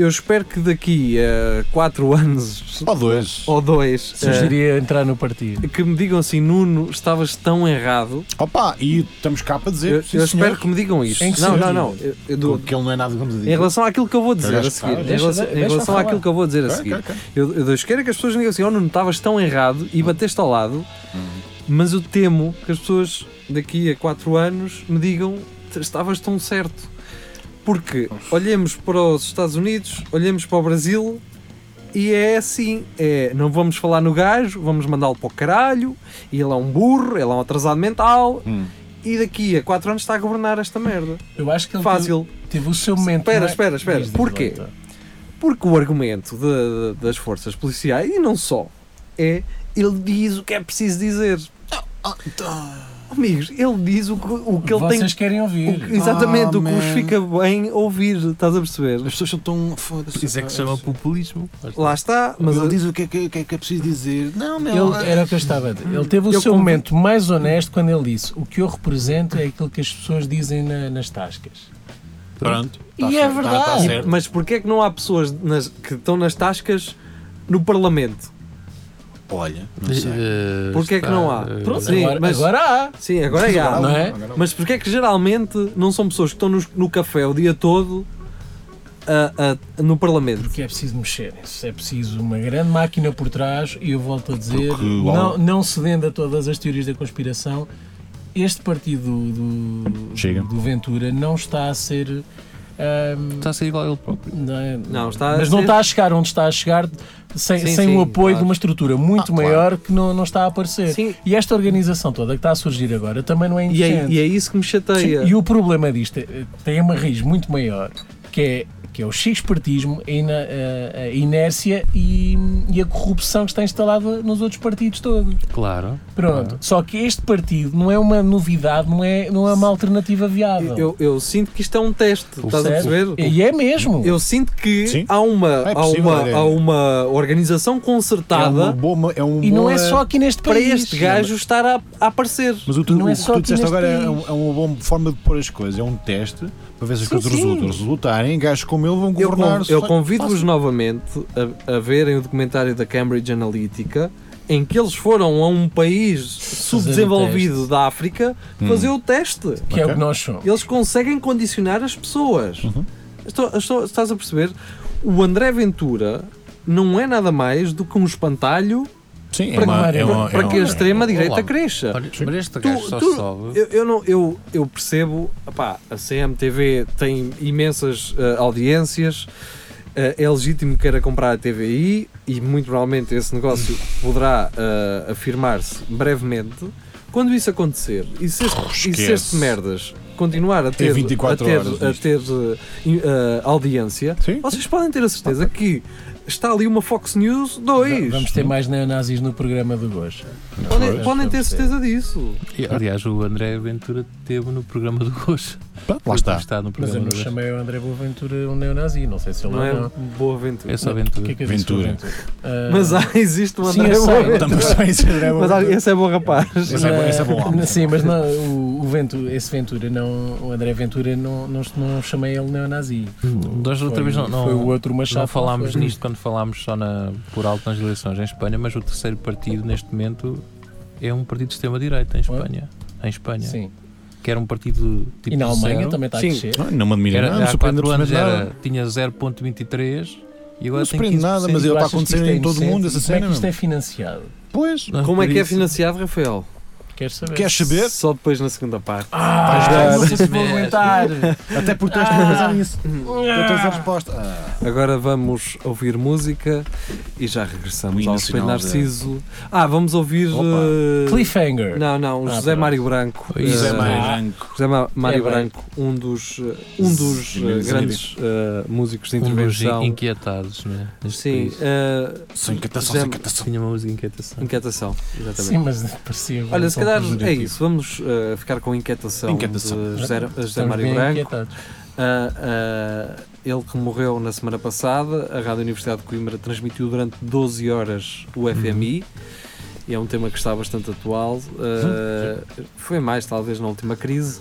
B: eu espero que daqui a 4 anos
C: Ou dois.
B: ou 2
E: Sugeria entrar no partido.
B: que me digam assim, Nuno, estavas tão errado.
C: Opa, e estamos cá para dizer.
B: Eu,
C: sim,
B: eu espero que me digam
E: que
B: Não, não, não. Eu- eu dou-
C: que ele não é nada como
B: em relação àquilo que eu vou dizer a
C: Deixa-
B: seguir, em
C: deixa-
B: relação, em
E: deixa
B: relação
E: falar.
B: àquilo que eu vou dizer a seguir, eu, eu quero é que as pessoas me digam assim: Oh, Nuno, estavas tão errado e bateste ao lado, mas eu temo que as pessoas daqui a 4 anos me digam: Estavas tão certo. Porque olhemos para os Estados Unidos, olhemos para o Brasil e é assim: é, não vamos falar no gajo, vamos mandá-lo para o caralho, e ele é um burro, ele é um atrasado mental,
C: Hum.
B: e daqui a 4 anos está a governar esta merda.
E: Eu acho que ele
B: Fácil.
E: Teve, teve o seu momento.
B: Espera,
E: mais-
B: espera, espera.
E: Diz,
B: Porquê? Porque o argumento de- de- das forças policiais, e não só, é ele diz o que é preciso dizer. Amigos, ele diz o que, o que ele tem.
E: Vocês querem
B: o
E: ouvir.
B: que- exatamente,
C: Ah,
B: o que vos
C: man.
B: fica bem ouvir, estás a perceber?
C: As pessoas são tão. Foda-se.
D: Isso é que se chama populismo.
B: Lá está,
C: Mas ele diz o que é que, o que é que é preciso dizer. Não, meu.
E: Ele, era o que eu estava a dizer. Ele teve o
B: Eu
E: seu
B: convido-
E: momento mais honesto quando ele disse: O que eu represento é aquilo que as pessoas dizem na- nas tascas.
C: Pronto.
E: E
C: Tá
E: é
C: certo,
E: verdade.
C: tá- tá certo.
B: mas porquê é que não há pessoas nas- que estão nas tascas no Parlamento?
C: Olha, não sei.
D: Eh,
B: Porquê é que não há?
D: eh,
E: Pronto,
B: Sim,
E: agora,
B: mas-
E: agora há.
B: Sim, agora é há.
E: Não é?
B: Mas porquê é que geralmente não são pessoas que estão no, no café o dia todo a- a- no Parlamento?
E: Porque é preciso mexerem-se, é preciso uma grande máquina por trás e eu volto a dizer,
C: Porque
E: não, não cedendo a todas as teorias da conspiração, este partido do,
C: Chega.
E: do Ventura não está a ser. ahm,
D: Está a ser igual a ele próprio.
E: não é-
B: Não, está a
E: mas não
B: ser-
E: está a chegar onde está a chegar sem,
B: Sim,
E: sem
B: sim,
E: o apoio
B: claro.
E: de uma estrutura muito
C: Ah, claro.
E: maior que não, não está a aparecer.
B: Sim,
E: E esta organização toda que está a surgir agora também não é
B: e é,
E: indecente.
B: e é isso que me chateia.
E: Sim, e o problema disto é- tem uma raiz muito maior, que é, que é o x-partismo, a, ina- a- a inércia e, e a corrupção que está instalada nos outros partidos todos.
D: Claro.
E: Pronto. Só que este partido não é uma novidade, não é, não é uma alternativa viável.
B: Eu, eu sinto que isto é um teste, estás a
E: Percebe?
B: perceber?
E: E é mesmo.
B: Eu sinto que
C: Sim.
B: há uma,
C: É
B: há, uma,
C: é.
B: há uma organização
C: É uma
B: concertada
C: boa. É um
E: E não é só aqui neste
B: para
E: país.
B: este gajo estar a, a aparecer.
C: Mas o, tu,
E: Não é
C: o
E: só
C: que tu
E: aqui
C: disseste
E: neste
C: agora é,
E: país.
C: é uma boa forma de pôr as coisas. É um teste para ver se as
B: Sim,
C: coisas resultam. Resultarem, gajos como ele vão
B: Eu,
C: governar.
B: eu
C: só-
B: convido-vos novamente a, a verem o documentário da Cambridge Analytica em que eles foram a um país subdesenvolvido da África
C: Hum.
B: fazer o teste.
E: Que é o que nós somos.
B: Eles conseguem condicionar as pessoas.
C: Uhum.
B: Estou- estou- estás a perceber? O André Ventura não é nada mais do que um espantalho
C: Sim, é
B: para,
C: uma, é uma,
B: para
C: é
B: que a extrema-direita cresça.
D: Olha, mas este
B: Tu-
D: gajo só
B: tu-
D: sobe.
B: Eu, eu não, eu, eu percebo, opá, a CMTV tem imensas eh, audiências, eh, é legítimo que queira comprar a TVI e muito provavelmente esse negócio poderá eh, afirmar-se brevemente. Quando isso acontecer e se este, e se este merdas continuar a
C: Tem
B: ter, a
C: 24
B: ter,
C: horas
B: a ter audiência,
C: Sim.
B: vocês podem ter a certeza que está ali uma Fox News 2.
E: Vamos ter mais neonazis no programa do Gosto.
B: Podem, podem ter certeza disso.
D: E, Aliás, o André Ventura teve no programa do Gosto.
C: Pá, Lá está.
D: Está no
E: Mas eu
D: programa
E: não chamei o André Boaventura um neonazi, não sei se ele
B: Não
E: é
B: é
E: não.
B: boa aventura.
D: É só
E: O que é
D: Ventura.
E: que disse
C: Ventura.
E: Ventura? Ah,
B: Mas ah, existe um
E: Sim,
B: André
E: sei.
B: Boaventura.
C: Também só isso é
B: Mas olha, esse é bom rapaz.
C: Esse é bom- esse é bom homem.
E: Sim, mas não, o, o Ventura, esse Ventura, não, o André Ventura, não, não, não chamei ele neonazi.
D: Nós outra
E: Foi-
D: vez não, não,
E: foi o outro Machado.
D: não falámos
E: foi.
D: nisto quando falámos só na, por alto nas eleições em Espanha, mas o terceiro partido neste momento é um partido de extrema-direita em Espanha. Em Espanha.
E: Sim.
D: Que era um partido tipo
E: E na Alemanha
D: zero,
E: também está a
B: Sim.
E: crescer.
C: Não, não me admira
D: Era,
C: nada,
D: há
C: surpreende
D: 4 anos era, tinha 0.23 e agora
C: Não
D: tem
C: surpreende
D: 15%.
C: nada, mas
E: Tu
C: ele está a
E: achas que
C: acontecer
E: isto é
C: em todo o mundo, essa
E: Como é
C: cena.
E: que isto é financiado?
C: Pois,
D: Não,
B: Como é
D: por
B: que é
D: isso-
B: financiado, Rafael?
E: Queres saber?
C: queres saber?
B: Só depois na segunda parte.
E: Ah,
C: Vais
E: não sei se vou aguentar.
C: Até porque
E: Ah.
C: para pensar nisso. Eu tenho a resposta. Ah.
B: Agora vamos ouvir música e já regressamos ao Espelho Narciso. Ah, vamos ouvir. Eh,
E: Cliffhanger.
B: Não, não,
E: Ah,
B: José. Mário Branco.
D: Isso
C: José
B: eh,
C: Mário
E: Ah.
C: Branco.
B: José Mário
E: É.
B: Branco, um dos, eh, um dos
C: sim.
B: grandes músicos de
D: Um
B: intervenção.
D: inquietados, né? neste
B: Sim,
C: Sem inquietação,
B: José-
C: sem inquietação.
D: Tinha uma música de inquietação.
B: inquietação, exatamente.
E: Sim, mas parecia.
B: Olha, se
E: tão
B: calhar é isso. Vamos eh, ficar com inquietação,
C: Inquietação.
B: de José, José Mário Branco. Ah, ah, ele que morreu na semana passada, a Rádio Universidade de Coimbra transmitiu durante 12 horas o FMI. E é um tema que está bastante atual. Ah, foi mais, talvez, na última crise.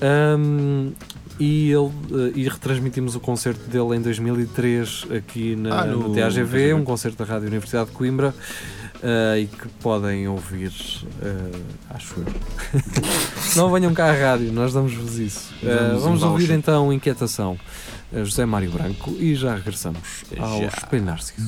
B: Ahm, e, ele, eh, e retransmitimos o concerto dele em 2003 aqui na,
C: Ah,
B: no,
C: no
B: TAGV,
C: TAGV.
B: um concerto da Rádio Universidade de Coimbra. eh, e que podem ouvir, eh, acho eu. Não venham cá à rádio, nós damos-vos isso.
C: Um
B: vamos ouvir então Inquietação, José Mário Branco, e já regressamos ao
C: Já.
B: Espelho Narciso.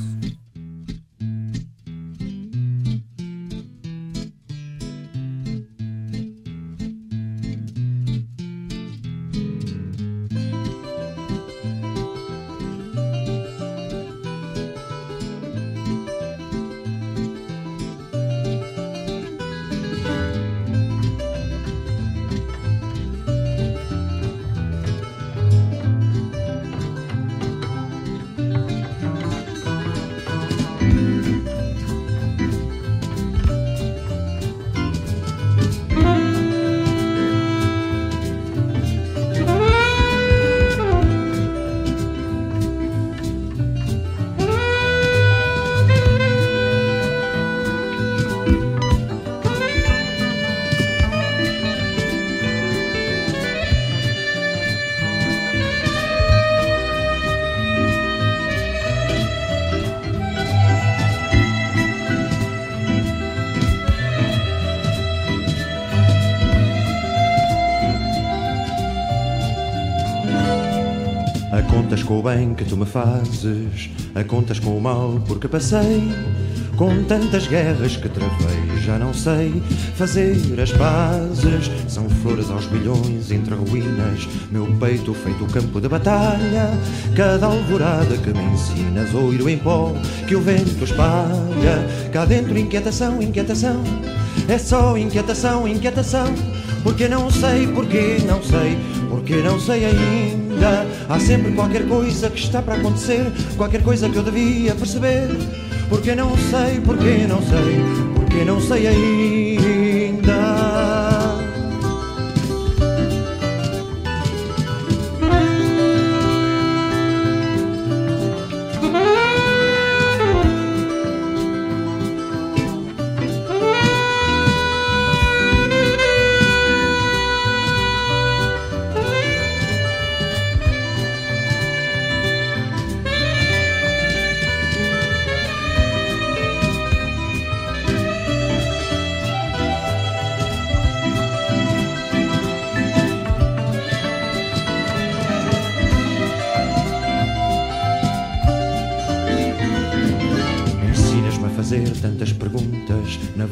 F: Com o bem que tu me fazes, a contas com o mal porque passei. Com tantas guerras que travei, já não sei fazer as pazes. São flores aos milhões entre ruínas, meu peito feito campo de batalha. Cada alvorada que me ensinas, oiro em pó que o vento espalha. Cá dentro, inquietação, inquietação, é só inquietação, inquietação. Porque não sei, porque não sei, porque não sei ainda. Há sempre qualquer coisa que está para acontecer, qualquer coisa que eu devia perceber. Porque não sei, porque não sei, porque não sei ainda.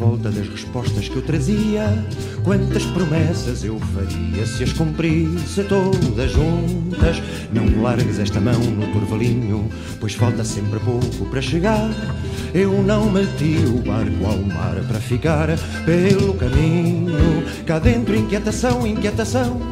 F: Volta das respostas que eu trazia. Quantas promessas eu faria se as cumprisse todas juntas? Não largues esta mão no turvalinho, pois falta sempre pouco para chegar. Eu não meti o barco ao mar para ficar pelo caminho. Cá dentro, inquietação, inquietação.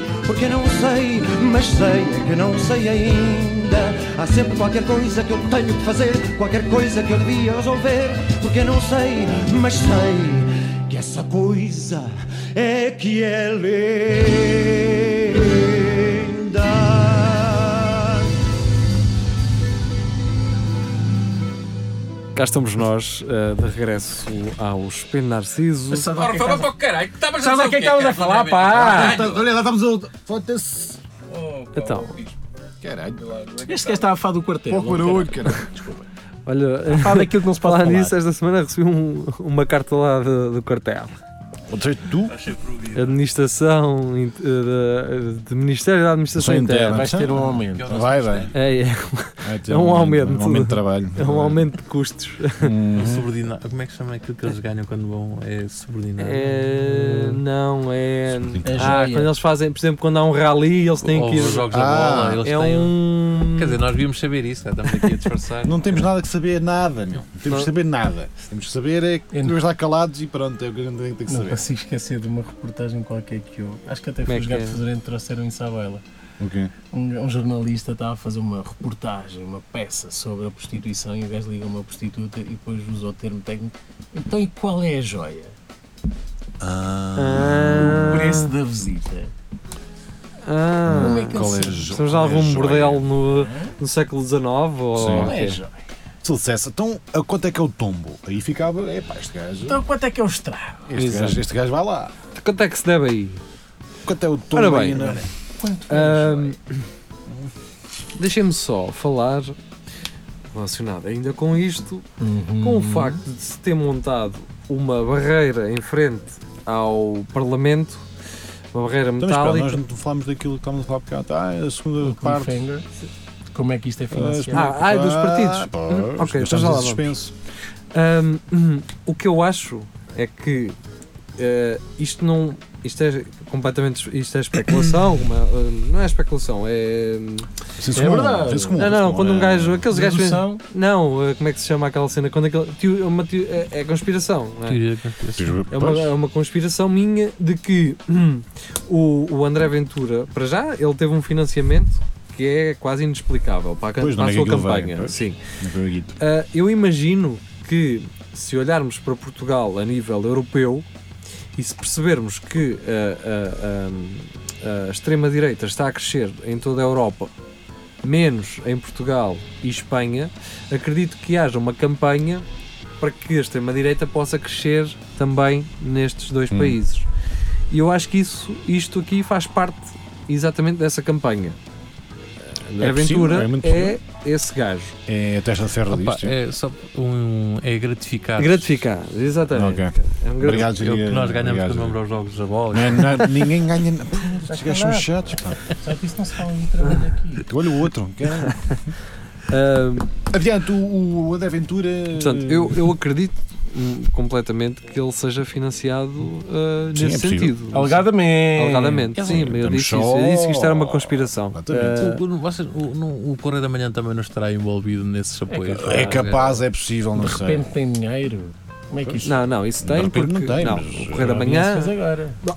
F: Porque não sei, mas sei é que não sei ainda. Há sempre qualquer coisa que eu tenho que fazer, qualquer coisa que eu devia resolver. Porque não sei, mas sei que essa coisa é que é linda.
B: Cá estamos nós, eh, de regresso ao Espelho Narciso.
G: Ora,
E: é
G: fala
E: que
G: para o caralho, que estavas
E: Sabe o que é que estavas a falar, pá?
C: Olha, lá estamos a. Foda-se.
B: Então,
C: Caralho.
E: Este gajo estava a falar do quartel.
C: Pouco barulho, caralho.
E: Desculpa.
B: olha,
E: Fala daquilo que não se pode
B: falar
E: falar.
B: nisso, esta semana recebi um- uma carta lá do quartel.
C: Tu?
B: Administração in- eh, de, de Ministério da Administração Interna.
C: interna.
E: Vais ter um aumento.
C: Vai, vai.
B: É, é,
C: Vai
B: É um aumento.
C: Um aumento de trabalho.
B: é um aumento de custos.
C: Hum.
D: Subordinado. Como é que chama aquilo que eles ganham quando vão? É subordinado.
B: É, não, é.
E: É
B: Ah,
E: joia.
B: quando eles fazem, por exemplo, quando há um rally, eles têm
D: Ou
B: que ir.
D: os jogos da
C: Ah,
D: bola, eles
B: É
D: têm.
B: um.
D: Quer dizer, nós devíamos saber isso, né? estamos aqui a disfarçar.
C: Não temos nada que saber nada, meu. Não temos
B: Não.
C: que saber nada. Temos que saber é que estamos lá calados e pronto, é o que a gente tem que saber.
E: Consigo esquecer de uma reportagem qualquer que eu. Acho que até
B: Como
E: foi
B: é
E: os
B: que é?
E: gatos fazerem trouxeram em Sabela.
C: O quê?
E: Um, um jornalista estava a fazer uma reportagem, uma peça sobre a prostituição e o gajo liga uma prostituta e depois usa o termo técnico. Então e qual é a joia?
B: Ah,
E: O preço da visita.
B: ah,
E: Como é que ele
C: Qual é a
E: sabe?
C: jo-
B: Estamos a
C: é
B: algum
C: joia?
B: bordel no, no século XIX? Ou
C: Sim.
E: Qual é a joia?
C: Se ele dissesse, então a quanto é que é o tombo? Aí ficava, epá, este gajo.
E: Então quanto é que é o estrago?
C: Este
B: Exato.
C: gajo, este gajo vai lá.
B: Quanto é que se deve aí?
C: Quanto é o tombo
B: Ora
C: aí
B: bem,
C: na.
E: Quanto é a
B: Ahm,
E: joia?
B: Deixem-me só falar, relacionado ainda com isto, com o facto de se ter montado uma barreira em frente ao Parlamento, uma barreira
C: Então, mas espera,
B: metálica.
C: nós não falamos daquilo que estávamos a falar porque ah, a segunda
E: O
C: parte.
E: Como é que isto é financiado?
B: Ah, ah, dos partidos.
C: pois,
B: Hum, ok, então já lá
C: suspenso.
B: Hum, o que eu acho é que eh, isto não. Isto é completamente. Isto é especulação. uma- eh, não é especulação, é.
C: Senso
E: É
C: comum,
E: verdade.
C: comum,
B: Não, não,
C: comum,
B: quando um
C: é-
B: gajo. Aqueles gajos. Não, eh, como é que se chama aquela cena? Quando aquele, teo- uma teo- é, é conspiração. é?
D: Conspiração.
B: É uma, é uma conspiração minha de que hum, o, o André Ventura, para já, ele teve um financiamento que é quase inexplicável para a,
C: Pois,
B: para a
C: é
B: sua campanha.
C: pois.
B: Sim. Ah, eu imagino que se olharmos para Portugal a nível europeu e se percebermos que ah, ah, ah, a extrema-direita está a crescer em toda a Europa, menos em Portugal e Espanha, acredito que haja uma campanha para que a extrema-direita possa crescer também nestes dois
C: Hum.
B: países. E eu acho que isso, isto aqui faz parte exatamente dessa campanha.
C: É possível,
B: Ventura
C: é muito
B: é esse gajo.
C: É a testa de ferro
D: Opa,
C: disto.
D: é só um, é gratificar.
B: Gratificar, exatamente.
C: Ok.
B: É um gra-
C: Obrigado,
D: É o que nós ganhamos
C: Obrigado,
D: com o número aos jogos da bola.
C: Não é- não é- ninguém ganha. Estes gajos são chatos, pá.
E: Só que isso não se fala em trabalho aqui.
C: Olha o outro.
B: Ah,
C: Adiante, o, o André Ventura.
B: portanto, eu, eu acredito completamente que ele seja financiado ah,
C: Sim,
B: nesse
C: é
B: sentido.
E: Alegadamente.
B: Alegadamente, sim, eu
C: estamos
B: disse,
C: só-
B: eu disse que isto era uma conspiração.
C: Exatamente.
B: Ah,
D: O, o, vocês- o, não- o Correio da Manhã também não estará envolvido nesses apoios.
C: É capaz, é possível, não
E: De
C: sei.
E: repente tem dinheiro. Como é que isso
B: não, não, isso tem porque
C: não tem,
B: não,
C: mas,
B: o Correio da Manhã.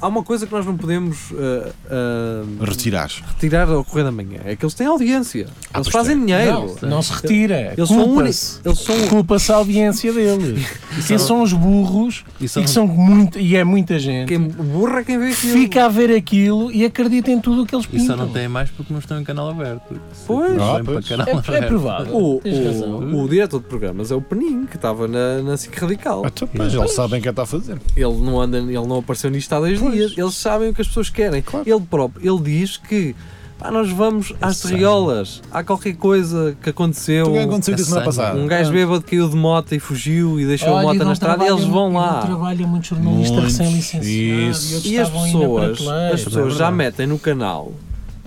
B: Há uma coisa que nós não podemos ah, ah,
C: Retirar.
B: retirar ao Correio da Manhã, é que eles têm audiência.
C: Ah,
B: eles fazem
C: tem.
B: dinheiro.
E: Não, não se retira.
B: Eles são
E: Culpa-se.
B: Eles são
E: Culpa-se a audiência deles. Quem são os burros
D: E
E: e
D: são,
E: que são muito, e é muita gente.
B: quem burra é quem vê aquilo.
E: Fica a ver aquilo e acredita em tudo o que eles
D: e só
E: pintam.
D: não têm mais porque não estão em canal aberto.
B: Pois.
D: vêm
C: Ah,
D: para
C: pois.
D: canal
E: É, é provável.
B: O, o, o diretor de programas é o Penin, que estava na, na SIC Radical.
C: Então, pois, eles sabem o que é que está a fazer.
B: Ele não, anda, ele não apareceu nisto há dois
C: Pois.
B: dias. Eles sabem o que as pessoas querem.
C: Claro.
B: Ele próprio, ele diz que pá, nós vamos às
D: sei.
B: terriolas. Há qualquer coisa que aconteceu.
C: O que aconteceu
D: é
C: da semana
D: sangue.
C: passada?
B: Um gajo bêbado caiu de moto e fugiu e deixou
E: Olha,
B: a
E: e
B: moto na estrada e
E: trabalha
B: eles vão
E: muito-
B: lá.
E: Trabalha muito jornalista recém-licenciado.
C: isso.
E: outros
B: E as pessoas, as pessoas
E: É
B: já
E: verdade.
B: metem no canal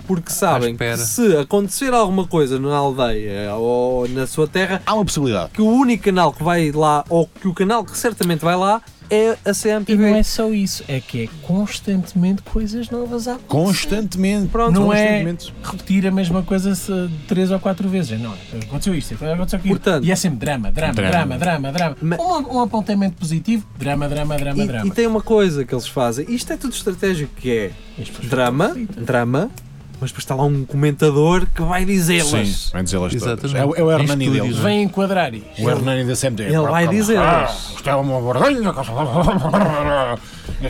B: porque sabem que se acontecer alguma coisa na aldeia ou na sua terra,
C: Há uma possibilidade.
B: que o único canal que vai lá, ou que o canal que certamente vai lá, é a
E: E
B: CMTV.
E: não é só isso, é que é constantemente coisas novas a acontecer.
C: Constantemente.
B: Pronto,
E: Não é
C: constantemente.
E: repetir a mesma coisa se- três ou quatro vezes. Não, aconteceu isto, aconteceu aquilo.
B: Portanto-
E: e é sempre drama, drama,
C: Drama.
E: drama, drama, drama.
B: Ma-
E: Um, um apontamento positivo, drama, drama, drama,
B: E,
E: drama.
B: e tem uma coisa que eles fazem, isto é tudo estratégico, que é
E: E
B: drama, drama, mas depois está lá um comentador que vai dizê-las.
C: Sim, vai dizer-las todas. É, o- é o Hernani deles.
E: Vem enquadrar isto.
C: O Hernani da CMTV.
B: Ele vai dizê-las.
C: Isto é uma bordanha.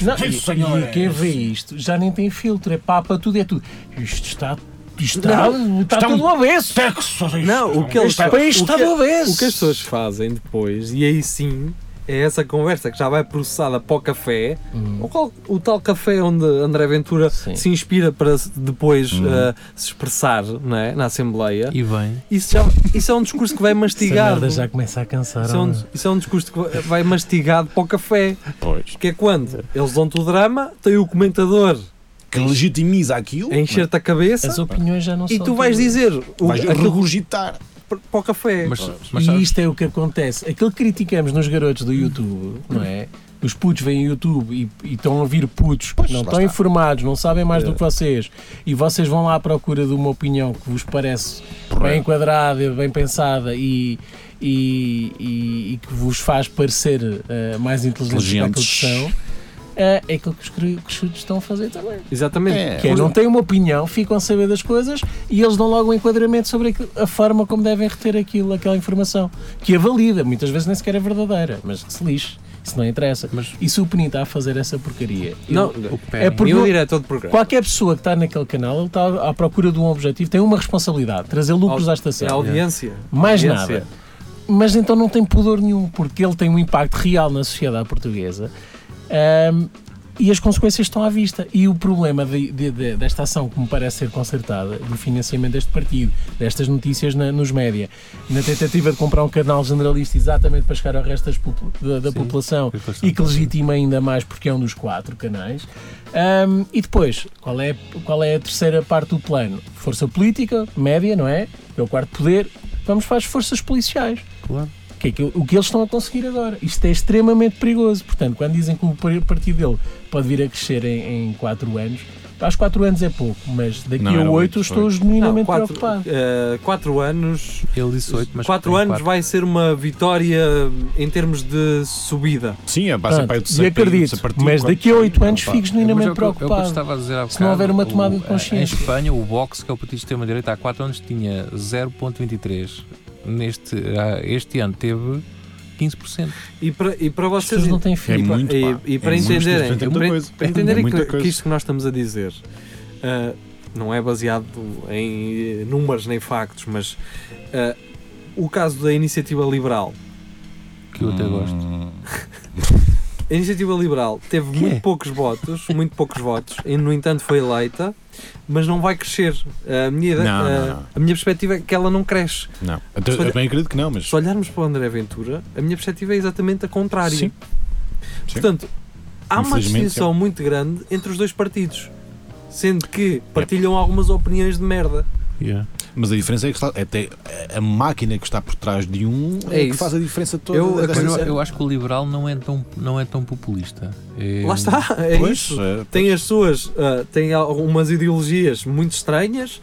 E: Não, e, e quem vê isto já nem tem filtro, é papa, tudo é tudo. Isto está, isto está, está
C: está
E: tudo
C: um-
E: avesso.
C: Texas.
B: Não, o que eles
E: Este país
B: o
E: está
B: que-
E: do avesso.
B: O que as pessoas fazem depois, e aí sim, é essa conversa que já vai processada para o café, o, qual- o tal café onde André Ventura
E: Sim.
B: se inspira para depois ah, se expressar não é? na Assembleia.
D: E bem.
B: Isso, já- isso é um discurso que vai mastigado.
E: já começa a cansar.
B: Isso é, um, isso é um discurso que vai- mastigado para o café.
C: Pois.
B: Que é quando eles dão-te o drama, tem o comentador
C: Que legitimiza aquilo.
B: a encher-te a cabeça
E: As opiniões já não
B: e
E: são.
B: tu vais
E: tudo.
B: dizer o,
C: Vais
B: aquilo
C: regurgitar.
B: Para o café.
D: Mas, mas
E: E isto é o que acontece. Aquilo que criticamos nos garotos do YouTube, não é? Os putos vêm YouTube e, e estão a vir putos,
C: Pois,
E: não estão
C: está.
E: informados, não sabem mais do
B: É.
E: que vocês, e vocês vão lá à procura de uma opinião que vos parece bem enquadrada, bem pensada e, e, e- e que vos faz parecer eh, mais inteligentes do que
C: Inteligentes.
E: são. Ah, é aquilo que os, cre- que os chutos estão a fazer também.
B: Exatamente.
C: É.
E: Que é, não têm uma opinião, ficam a saber das coisas e eles dão logo um enquadramento sobre a forma como devem reter aquilo, aquela informação. Que a valida, muitas vezes nem sequer é verdadeira, mas se lixe. Isso não interessa.
D: Mas-
E: E se o Penin está a fazer essa porcaria?
B: Não,
D: O que
E: É porque
B: e o
E: não-
B: diretor de programa.
E: Qualquer pessoa que está naquele canal, ele está à procura de um objetivo, tem uma responsabilidade, trazer lucros à
B: É a
E: estação.
B: audiência.
E: Mais
B: Audiência.
E: nada. Mas então não tem pudor nenhum, porque ele tem um impacto real na sociedade portuguesa ahm, e as consequências estão à vista. E o problema de- de- de- desta ação, que me parece ser concertada, do financiamento deste partido, destas notícias na- nos média, na tentativa de comprar um canal generalista exatamente para chegar ao resto popu- da, da
D: Sim.
E: população e que legitima ainda mais porque é um dos quatro canais. Ahm, e depois, qual é, qual é a terceira parte do plano? Força política, média, não é? É o quarto poder. Vamos para as forças policiais.
D: Claro.
E: O que, é que, o que eles estão a conseguir agora? Isto é extremamente perigoso. Portanto, quando dizem que o par- partido dele pode vir a crescer em, em 4 anos, acho que 4 anos é pouco, mas daqui
C: Não,
E: a
C: era
E: 8
C: oito,
E: estou
C: foi.
B: Não,
E: genuinamente
B: quatro,
E: preocupado.
B: eh, quatro anos.
D: Ele disse 8, mas.
B: quatro
D: tem
B: anos
D: quatro.
B: vai ser uma vitória em termos de subida.
C: Sim, é base
E: Pronto,
C: para o
E: e
C: terceiro
E: acredito,
C: partido,
E: mas daqui a 8 anos fico genuinamente
D: é eu- É o que eu
E: preocupado.
D: estava a dizer há
E: Se não
D: bocado,
E: houver uma tomada
D: o-
E: de consciência.
D: Em Espanha, o Vox, que é o partido de extrema-direita, há 4 anos tinha 0,23. Neste, ah, este ano teve 15%.
B: E para, e para
E: As
B: vocês.
E: pessoas não têm
C: É
E: filho.
C: muito,
B: e,
C: pá.
B: e para
C: É
B: entenderem,
C: é
B: para, para entenderem
C: É
B: que, que isto que nós estamos a dizer ah, não é baseado em números nem factos, mas ah, o caso da iniciativa liberal.
D: Que eu até gosto.
C: Hum,
B: A iniciativa liberal teve
D: Que
B: muito
D: é?
B: poucos votos, muito poucos votos, e no entanto foi eleita, mas não vai crescer. A minha,
C: Não,
B: a,
C: não, não.
B: a minha perspectiva é que ela não cresce.
C: Não,
B: olha-
C: eu bem acredito que não, mas
B: Se olharmos para o André Ventura, a minha perspectiva é exatamente a contrária.
C: Sim.
B: Portanto, há uma distinção muito grande entre os dois partidos, sendo que partilham algumas opiniões de merda.
D: Yeah.
C: Mas a diferença é que está, até a máquina que está por trás de um é,
B: É
C: que faz a diferença toda.
B: Eu
D: eu, acho que o liberal não é tão, não é tão populista. É-
B: Lá está, é
C: Pois,
B: isso.
C: é,
B: Tem as suas, ah, tem algumas ideologias muito estranhas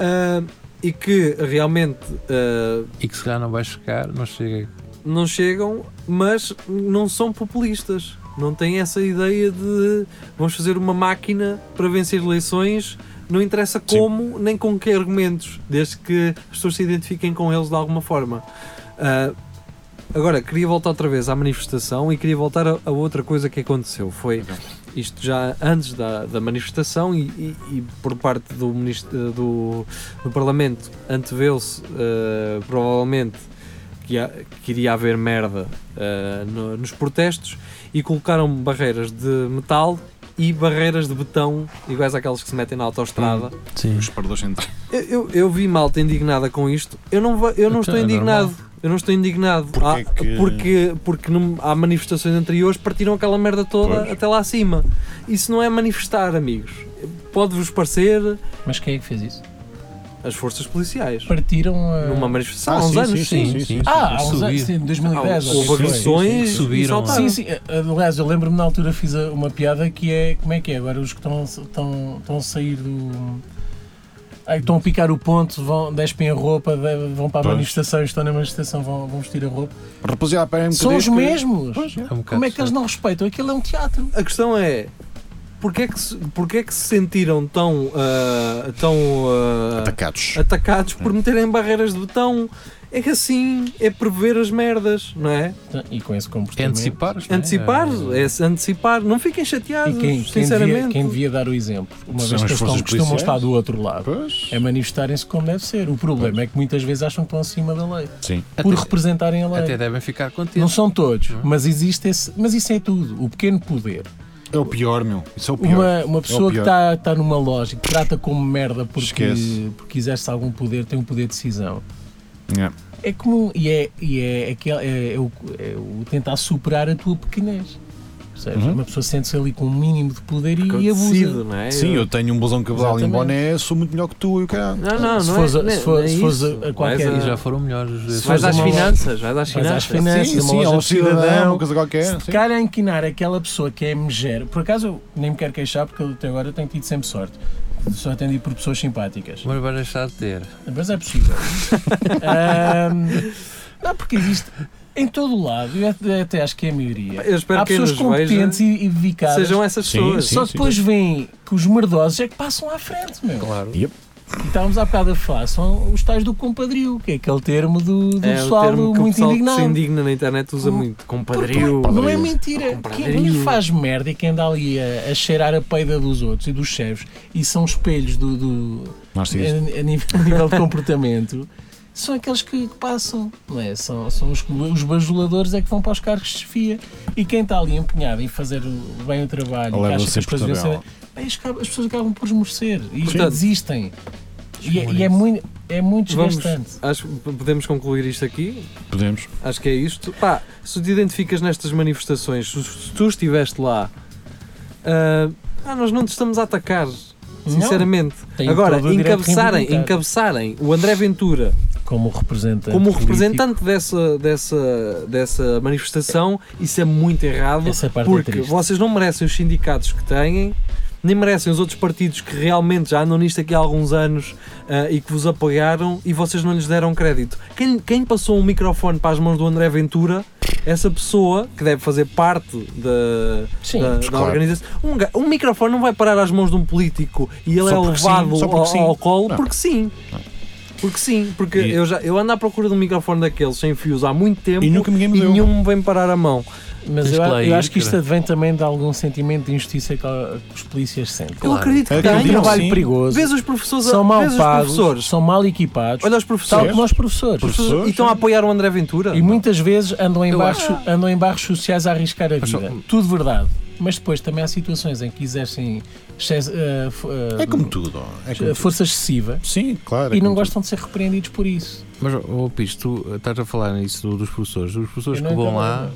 B: ah, e que realmente ah,
D: E que se calhar não vai chegar, não chega.
B: não chegam, mas não são populistas. Não têm essa ideia de vamos fazer uma máquina para vencer eleições, não interessa
C: Sim.
B: como nem com que argumentos, desde que as pessoas se identifiquem com eles de alguma forma. Ah, agora, queria voltar outra vez à manifestação e queria voltar a, a outra coisa que aconteceu. Foi isto já antes da, da manifestação e, e- e por parte do, ministro, do, do Parlamento anteveu-se ah, provavelmente que, ia- que iria haver merda ah, no- nos protestos e colocaram barreiras de metal e barreiras de betão iguais àquelas que se metem na autoestrada.
D: Sim.
C: Os paradores centrais.
B: Eu, eu, eu vi malta indignada com isto. Eu não, eu não
D: Então
B: estou
D: é
B: indignado. Eu não estou indignado. Há-
C: que-
B: Porque, porque num- há manifestações anteriores partiram aquela merda toda
C: Pois.
B: até lá acima. Isso não é manifestar, amigos. Pode-vos parecer
E: Mas quem é que fez isso?
B: As forças policiais.
E: Partiram a...
B: Numa manifestação
C: Ah,
B: há uns
C: sim,
B: anos,
C: sim,
B: sim.
C: sim, sim.
E: Ah, há uns anos, sim, 2010.
B: Ah,
E: ou
B: houve agressões
D: Subiram.
B: e.
E: Sim, sim. Aliás, eu lembro-me na altura fiz uma piada que é como é que é agora os que estão, estão, estão a sair do. Ai, estão a picar o ponto, vão, despem a roupa, vão para a
C: Pois.
E: manifestação, estão na manifestação, vão, vão vestir a roupa.
C: Rapaziada, parem um
E: São os mesmos!
D: É um bocado
E: Como é que eles não respeitam? Aquilo é um teatro.
B: A questão é porque é que se, porque é que se sentiram tão, ah, tão ah,
C: Atacados.
B: atacados por meterem barreiras de betão? É que assim é prever as merdas, não é?
E: E com esse
D: É
E: comportamento.
D: antecipar. não
B: Antecipar,
D: É-
B: é se antecipar. Não fiquem chateados,
E: quem, quem,
B: sinceramente.
E: devia, quem devia dar o exemplo, uma
C: São
E: vez que estão, costumam estar do outro lado,
C: Pois.
E: é manifestarem-se como deve ser. O problema é que muitas vezes acham que estão acima da lei,
C: Sim.
E: por
D: Até-
E: representarem a lei.
D: Até devem ficar
E: Não
D: contentes.
E: são todos,
D: Não é?
E: mas existe esse. Mas isso é tudo. O pequeno poder.
C: É o pior, meu. Isso é o pior.
E: Uma, uma pessoa que
C: pior.
E: está está numa lógica, que trata como merda porque,
C: Esquece.
E: porque exerce algum poder, tem um poder de decisão.
C: É.
E: É comum e é, e é, aquele, é, é o, é o tentar superar a tua pequenez. Percebes?
C: Uhum.
E: Uma pessoa sente-se ali com um mínimo de poder e,
B: Porque
E: e
B: eu
E: abusa.
B: decido, não é?
C: Sim, eu tenho um blusão de cabedal em
E: Exatamente.
C: boné, sou muito melhor que tu e o caralho.
B: Não, não,
E: Se
B: não
E: fores
B: é, é-
E: se for-
B: não é
E: se fores a- qualquer-
D: E já foram melhores.
B: Vais às finanças, vais às
E: Vais às
B: finanças.
E: finanças.
C: Sim, sim, ao
E: de
C: cidadão, uma coisa qualquer.
E: Se
C: sim.
E: ficar a inquinar aquela pessoa que é megera, por acaso eu nem me quero queixar porque eu até agora tenho tido sempre sorte. Sou atendido por pessoas simpáticas.
D: Mas vais deixar de ter.
E: Mas é possível. Ahm, não, porque existe. Em todo o lado, eu até- acho que é a maioria.
B: Eu espero
E: Há
B: que
E: pessoas
B: veja
E: competentes e, dedicadas.
B: sejam essas
C: Sim,
B: pessoas.
C: sim.
E: Só que depois veem que os merdosos é que passam à frente, meu.
D: Claro.
C: Yep.
E: E estávamos há bocado a falar, são os tais do compadrio, que é aquele termo do, do
B: É o
E: pessoal
B: termo que o
E: muito
B: pessoal que
E: indignado.
B: se indigna na internet usa
E: Por-
B: muito. Compadrio.
E: Não é mentira. Quem, quem faz merda e quem anda ali a, a cheirar a peida dos outros e dos chefes e são espelhos do, do- a, a nível, a nível de comportamento são aqueles que, passam, não é? São, são os, os bajuladores é que vão para os cargos de chefia e quem está ali empenhado em fazer bem o trabalho, que acha que as
C: tabela.
E: ser- bem, as, pessoas acabam por esmorecer e
B: Portanto,
E: desistem. E, é- e é muito, é muito
B: Vamos,
E: desgastante.
B: acho que podemos concluir isto aqui.
C: Podemos.
B: Acho que é isto. Pá, se te identificas nestas manifestações, se, se tu estiveste lá, ah, ah, nós não te estamos a atacar. Sinceramente.
E: Tem
B: Agora, encabeçarem, encabeçarem o André Ventura
E: Como representante.
B: como representante dessa, dessa, dessa manifestação, isso é muito errado.
E: Essa parte é
B: Porque
E: triste.
B: vocês não merecem os sindicatos que têm, nem merecem os outros partidos que realmente já andam nisto aqui há alguns anos ah, e que vos apoiaram e vocês não lhes deram crédito. Quem, quem passou um microfone para as mãos do André Ventura, essa pessoa que deve fazer parte da,
E: Sim,
B: da, da
C: claro.
B: organização. Um, um microfone não vai parar às mãos de um político e ele
C: Só
B: é
C: sim,
B: levado
C: porque
B: ao,
C: sim.
B: ao colo
C: Não.
B: porque sim. Porque sim, porque
C: E-
B: eu, já, eu ando à procura de um microfone daqueles sem fios há muito tempo
C: E nunca ninguém me
B: e
C: deu.
B: nenhum me vem parar a mão.
E: Mas eu, eu acho que isto advém também de algum sentimento de injustiça que, os polícias sentem.
B: Eu
D: Claro.
B: acredito que
C: É
E: um trabalho
C: sim.
E: perigoso.
B: Vês os professores,
E: São mal pagos,
B: professores.
E: são mal equipados,
B: Olha os
E: tal
B: professores.
E: como os professores.
C: Professores,
B: e estão a apoiar o André Ventura.
E: E muitas vezes andam em, baixo, andam em barros sociais a arriscar a vida. Tudo verdade. Mas depois também há situações em que exercem excesso- eh, f- eh,
C: É como tudo. É como tudo.
E: força excessiva
C: Sim, claro. é
E: e não gostam de ser repreendidos por isso.
D: Mas, oh, Pires, tu estás a falar nisso do- dos professores. Os professores que vão lá.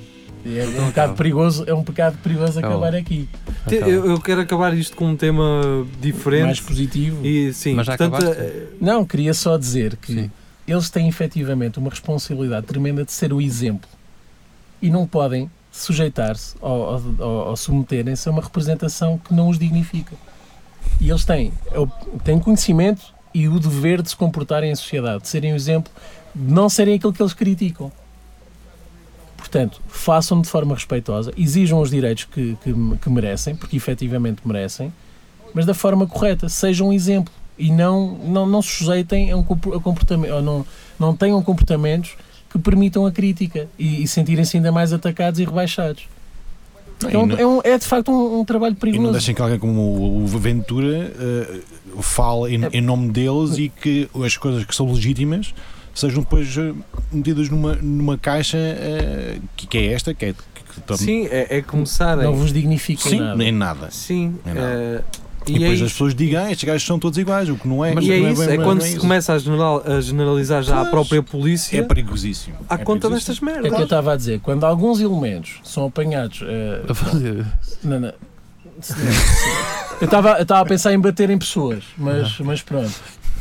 E: É um bocado perigoso, é um bocado perigoso
D: Acaba.
E: acabar aqui.
D: Acaba.
B: Eu, eu quero acabar isto com um tema diferente.
E: Mais positivo.
B: E sim,
D: Mas já
B: portanto,
D: acabaste?
B: eh,
E: Não, queria só dizer que
D: Sim.
E: eles têm efetivamente uma responsabilidade tremenda de ser o exemplo e não podem sujeitar-se ou, ou- ou- submeterem-se a uma representação que não os dignifica. E eles têm, têm conhecimento e o dever de se comportarem em sociedade, de serem o exemplo, de não serem aquilo que eles criticam. Portanto, façam de forma respeitosa, exijam os direitos que, que, que merecem, porque efetivamente merecem, mas da forma correta, sejam um exemplo e não, não, não se sujeitem a um comportamento, ou não, não tenham comportamentos que permitam a crítica e, e sentirem-se ainda mais atacados e rebaixados. É, um-
C: E não-
E: é um- é, de facto um, um trabalho
C: E não
E: perigoso.
C: deixem que alguém como o, o Ventura eh, fale em,
E: É.
C: em nome deles e que as coisas que são legítimas sejam depois eh, metidas numa, numa caixa eh, que, que é esta, que é. Que, que,
B: sim, é, é começarem.
E: Não vos dignifiquem
C: sim,
E: nada.
C: nem nada.
B: Sim,
C: É nada.
B: eh,
C: E,
B: e, é
C: depois as
B: isso.
C: pessoas digam, ah, estes gajos são todos iguais, o que não é.
B: Mas
C: o
B: e é
C: não
B: isso,
C: bem-
B: é quando se
C: isso.
B: começa a, general- a generalizar já a
C: Pois.
B: própria polícia
C: É perigosíssimo.
B: à
C: É
B: conta
C: perigosíssimo.
B: destas
E: É
B: merdas.
E: que eu estava a dizer, quando alguns elementos são apanhados. eh,
D: A fazer.
E: não, não. Eu estava eu estava a pensar em bater em pessoas, mas, mas pronto.